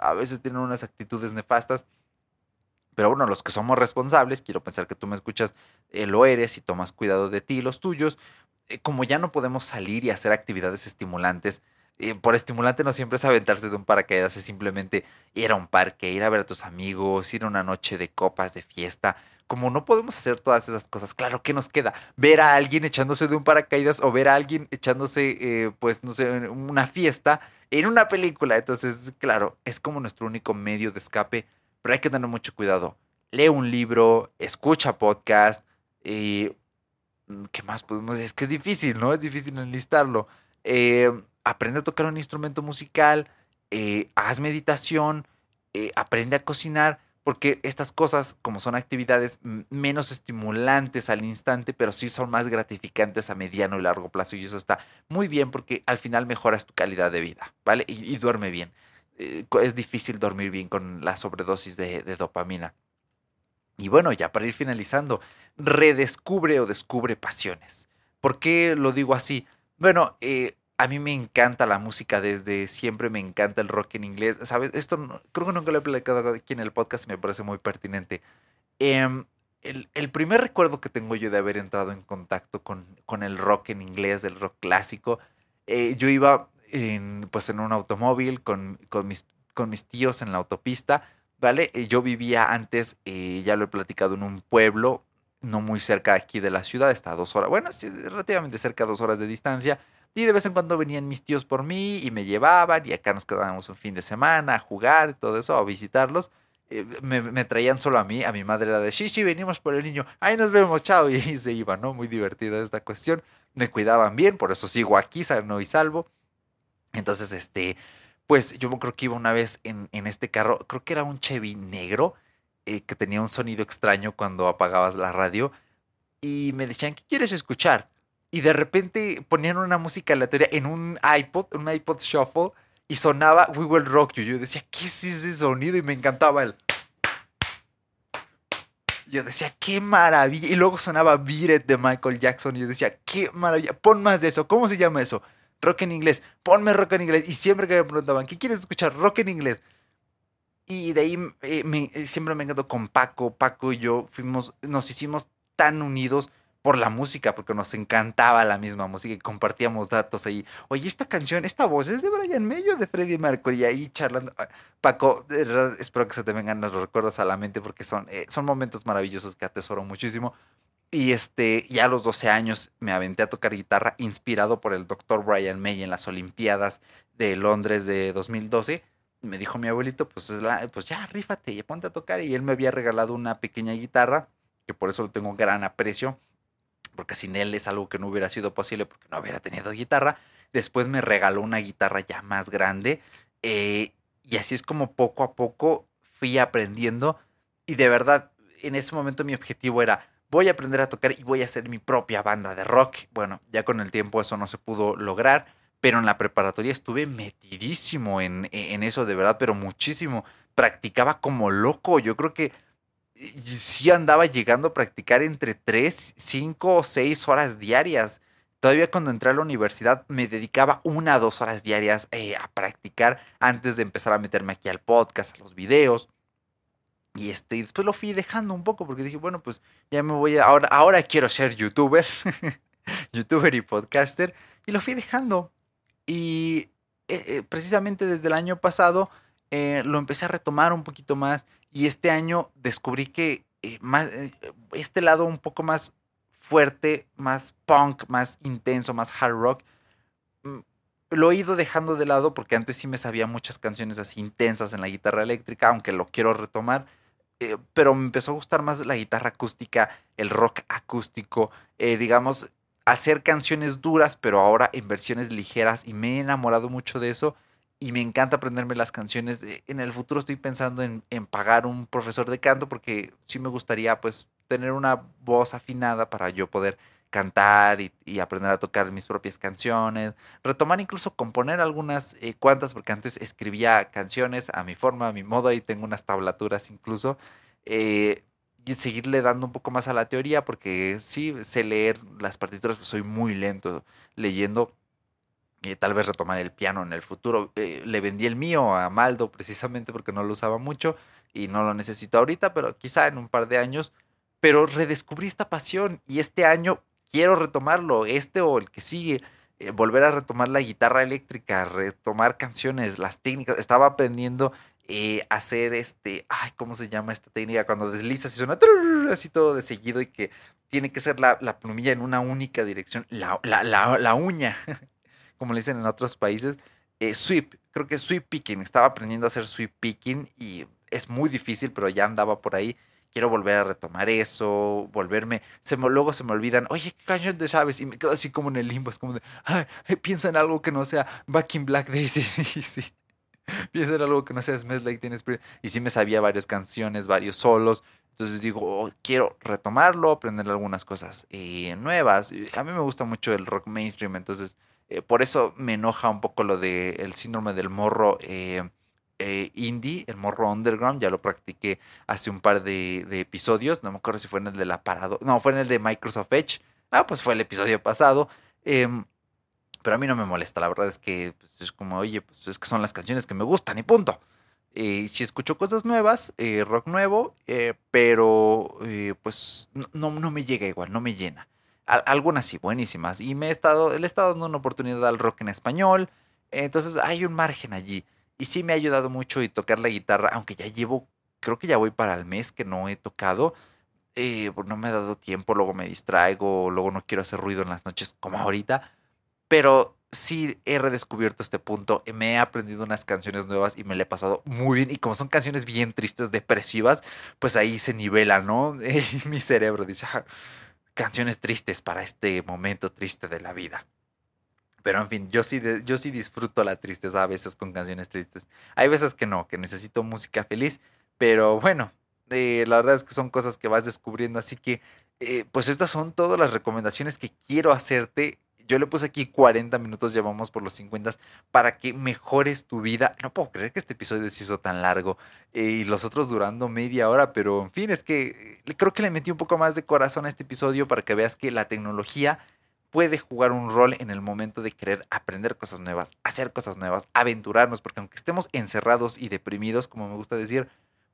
S1: a veces tiene unas actitudes nefastas, pero bueno, los que somos responsables, quiero pensar que tú me escuchas, eh, lo eres y tomas cuidado de ti y los tuyos, eh, como ya no podemos salir y hacer actividades estimulantes, por estimulante no siempre es aventarse de un paracaídas, es simplemente ir a un parque, ir a ver a tus amigos, ir a una noche de copas, de fiesta. Como no podemos hacer todas esas cosas, claro, ¿qué nos queda? Ver a alguien echándose de un paracaídas o ver a alguien echándose, eh, pues, no sé, una fiesta en una película. Entonces, claro, es como nuestro único medio de escape, pero hay que tener mucho cuidado. Lee un libro, escucha podcast, y... Mm, ¿qué más podemos decir? Es que es difícil, ¿no? Es difícil enlistarlo. Eh, aprende a tocar un instrumento musical, eh, haz meditación, eh, aprende a cocinar, porque estas cosas, como son actividades menos estimulantes al instante, pero sí son más gratificantes a mediano y largo plazo, y eso está muy bien porque al final mejoras tu calidad de vida, ¿vale? Y, duerme bien. Eh, es difícil dormir bien con la sobredosis de, de dopamina. Y bueno, ya para ir finalizando, redescubre o descubre pasiones. ¿Por qué lo digo así? Bueno, eh, a mí me encanta la música desde siempre, me encanta el rock en inglés. ¿Sabes? Esto creo que nunca lo he platicado aquí en el podcast me parece muy pertinente. Em, el, primer recuerdo que tengo yo de haber entrado en contacto con, con el rock en inglés, del rock clásico, eh, yo iba en, pues en un automóvil con, con, mis, con mis tíos en la autopista, ¿vale? Eh, yo vivía antes, eh, ya lo he platicado, en un pueblo no muy cerca aquí de la ciudad, está a dos horas, bueno, sí, relativamente cerca dos horas de distancia y de vez en cuando venían mis tíos por mí y me llevaban y acá nos quedábamos un fin de semana a jugar y todo eso, a visitarlos. eh, me, traían solo a mí, a mi madre era de, sí, sí, venimos por el niño, ahí nos vemos, chao, y se iba, ¿no? Muy divertida esta cuestión, me cuidaban bien, por eso sigo aquí, sano y salvo. Entonces, este, pues yo creo que iba una vez en, en este carro, creo que era un Chevy negro, eh, que tenía un sonido extraño cuando apagabas la radio, y me decían, ¿qué quieres escuchar? Y de repente ponían una música aleatoria en un iPod, un iPod Shuffle, y sonaba We Will Rock You. Yo decía, ¿qué es ese sonido? Y me encantaba el. Yo decía, qué maravilla. Y luego sonaba Beat de Michael Jackson. Y yo decía, qué maravilla. Pon más de eso. ¿Cómo se llama eso? Rock en inglés. Ponme rock en inglés. Y siempre que me preguntaban, ¿qué quieres escuchar? Rock en inglés. Y de ahí eh, eh, siempre me encantó con Paco. Paco y yo fuimos, nos hicimos tan unidos por la música, porque nos encantaba la misma música y compartíamos datos ahí. Oye, esta canción, esta voz es de Brian May o de Freddie Mercury, ahí charlando. Ah, Paco, espero que se te vengan los recuerdos a la mente porque son, eh, son momentos maravillosos que atesoro muchísimo. Y este, ya a los 12 años me aventé a tocar guitarra inspirado por el doctor Brian May en las Olimpiadas de Londres de 2012. Me dijo mi abuelito, pues, pues ya, rífate y ponte a tocar. Y él me había regalado una pequeña guitarra, que por eso lo tengo gran aprecio porque sin él es algo que no hubiera sido posible porque no hubiera tenido guitarra. Después me regaló una guitarra ya más grande eh, y así es como poco a poco fui aprendiendo y de verdad en ese momento mi objetivo era voy a aprender a tocar y voy a hacer mi propia banda de rock. Bueno, ya con el tiempo eso no se pudo lograr, pero en la preparatoria estuve metidísimo en, en eso de verdad, pero muchísimo. Practicaba como loco. Yo creo que sí andaba llegando a practicar entre 3, 5 o 6 horas diarias. Todavía cuando entré a la universidad me dedicaba una o dos horas diarias eh, a practicar antes de empezar a meterme aquí al podcast, a los videos. Y este, después lo fui dejando un poco porque dije, bueno, pues ya me voy a, ahora, ahora quiero ser youtuber, youtuber y podcaster. Y lo fui dejando. Y eh, eh, precisamente desde el año pasado lo empecé a retomar un poquito más y este año descubrí que eh, más, eh, este lado un poco más fuerte, más punk, más intenso, más hard rock, mm, lo he ido dejando de lado porque antes sí me sabía muchas canciones así intensas en la guitarra eléctrica, aunque lo quiero retomar. Eh, pero me empezó a gustar más la guitarra acústica, el rock acústico, digamos, hacer canciones duras, pero ahora en versiones ligeras y me he enamorado mucho de eso y me encanta aprenderme las canciones. En el futuro estoy pensando en, pagar un profesor de canto porque sí me gustaría pues tener una voz afinada para yo poder cantar y, aprender a tocar mis propias canciones, retomar incluso componer algunas eh, cuantas, porque antes escribía canciones a mi forma, a mi modo, y tengo unas tablaturas incluso, eh, y seguirle dando un poco más a la teoría, porque sí sé leer las partituras, pues soy muy lento leyendo, y tal vez retomar el piano en el futuro. Eh, le vendí el mío a Maldo precisamente porque no lo usaba mucho y no lo necesito ahorita, pero quizá en un par de años. Pero redescubrí esta pasión y este año quiero retomarlo, este o el que sigue, eh, volver a retomar la guitarra eléctrica, retomar canciones, las técnicas. Estaba aprendiendo eh, hacer este, ay, ¿cómo se llama esta técnica? Cuando deslizas y suena así todo de seguido y que tiene que ser la, la plumilla en una única dirección, la, la, la uña. como le dicen en otros países, eh, sweep. Creo que sweep picking. Estaba aprendiendo a hacer sweep picking y es muy difícil, pero ya andaba por ahí. Quiero volver a retomar eso, volverme. Luego se me olvidan, oye, ¿qué de sabes? Y me quedo así como en el limbo. Es como de, piensa en algo que no sea Back in Black Daisy. sí. Piensa en algo que no sea Smells Like Teen Spirit. Y sí me sabía varias canciones, varios solos. Entonces digo, oh, quiero retomarlo, aprender algunas cosas eh, nuevas. A mí me gusta mucho el rock mainstream, entonces eh, por eso me enoja un poco lo del síndrome del morro eh, eh, indie, el morro underground. Ya lo practiqué hace un par de, episodios. No me acuerdo si fue en el de la parado. No, fue en el de Microsoft Edge. Ah, pues fue el episodio pasado. Em, pero a mí no me molesta. La verdad es que pues, es como, oye, pues es que son las canciones que me gustan y punto. si escucho cosas nuevas, rock nuevo, pero pues no me llega igual, no me llena algunas sí, buenísimas. Y me he estado, le he estado dando una oportunidad al rock en español. Entonces hay un margen allí. Y sí me ha ayudado mucho y tocar la guitarra, aunque ya llevo, creo que ya voy para el mes que no he tocado. Eh, no me ha dado tiempo, luego me distraigo, luego no quiero hacer ruido en las noches como ahorita. Pero sí he redescubierto este punto, me he aprendido unas canciones nuevas y me le he pasado muy bien. Y como son canciones bien tristes, depresivas, pues ahí se nivela, ¿no? mi cerebro dice, ah, canciones tristes para este momento triste de la vida. Pero en fin, yo sí, yo sí disfruto la tristeza a veces con canciones tristes. Hay veces que no, que necesito música feliz, pero bueno, eh, la verdad es que son cosas que vas descubriendo, así que eh, pues estas son todas las recomendaciones que quiero hacerte yo le puse aquí 40 minutos, llevamos por los 50 para que mejores tu vida. No puedo creer que este episodio se hizo tan largo eh, y los otros durando media hora, pero en fin, es que eh, creo que le metí un poco más de corazón a este episodio para que veas que la tecnología puede jugar un rol en el momento de querer aprender cosas nuevas, hacer cosas nuevas, aventurarnos, porque aunque estemos encerrados y deprimidos, como me gusta decir,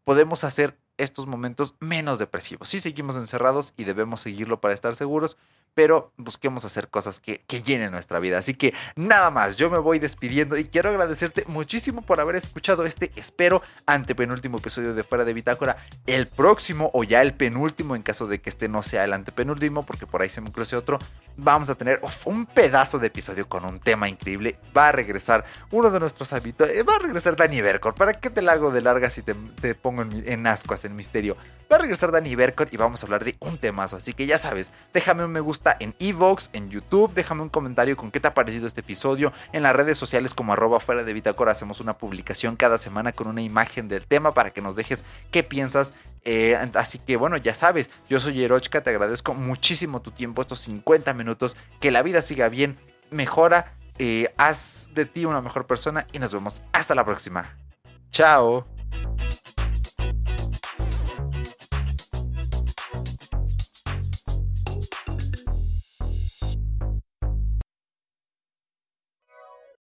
S1: podemos hacer estos momentos menos depresivos. Sí seguimos encerrados y debemos seguirlo para estar seguros, pero busquemos hacer cosas que, llenen nuestra vida. Así que nada más, yo me voy despidiendo y quiero agradecerte muchísimo por haber escuchado este, espero, antepenúltimo episodio de Fuera de Bitácora. El próximo o ya el penúltimo, en caso de que este no sea el antepenúltimo, porque por ahí se me cruce otro, vamos a tener un pedazo de episodio con un tema increíble. Va a regresar uno de nuestros hábitos, eh, va a regresar Dani Bercor. ¿Para qué te la hago de larga si te, te pongo en, en ascuas, en misterio? Va a regresar Dani Bercor y vamos a hablar de un temazo. Así que ya sabes, déjame un me gusta en Evox, en YouTube. Déjame un comentario con qué te ha parecido este episodio. En las redes sociales como arroba fuera de Bitácora hacemos una publicación cada semana con una imagen del tema para que nos dejes qué piensas. Eh, así que bueno, ya sabes, yo soy Erochka, te agradezco muchísimo tu tiempo, estos 50 minutos. Que la vida siga bien, mejora, eh, haz de ti una mejor persona y nos vemos hasta la próxima. Chao.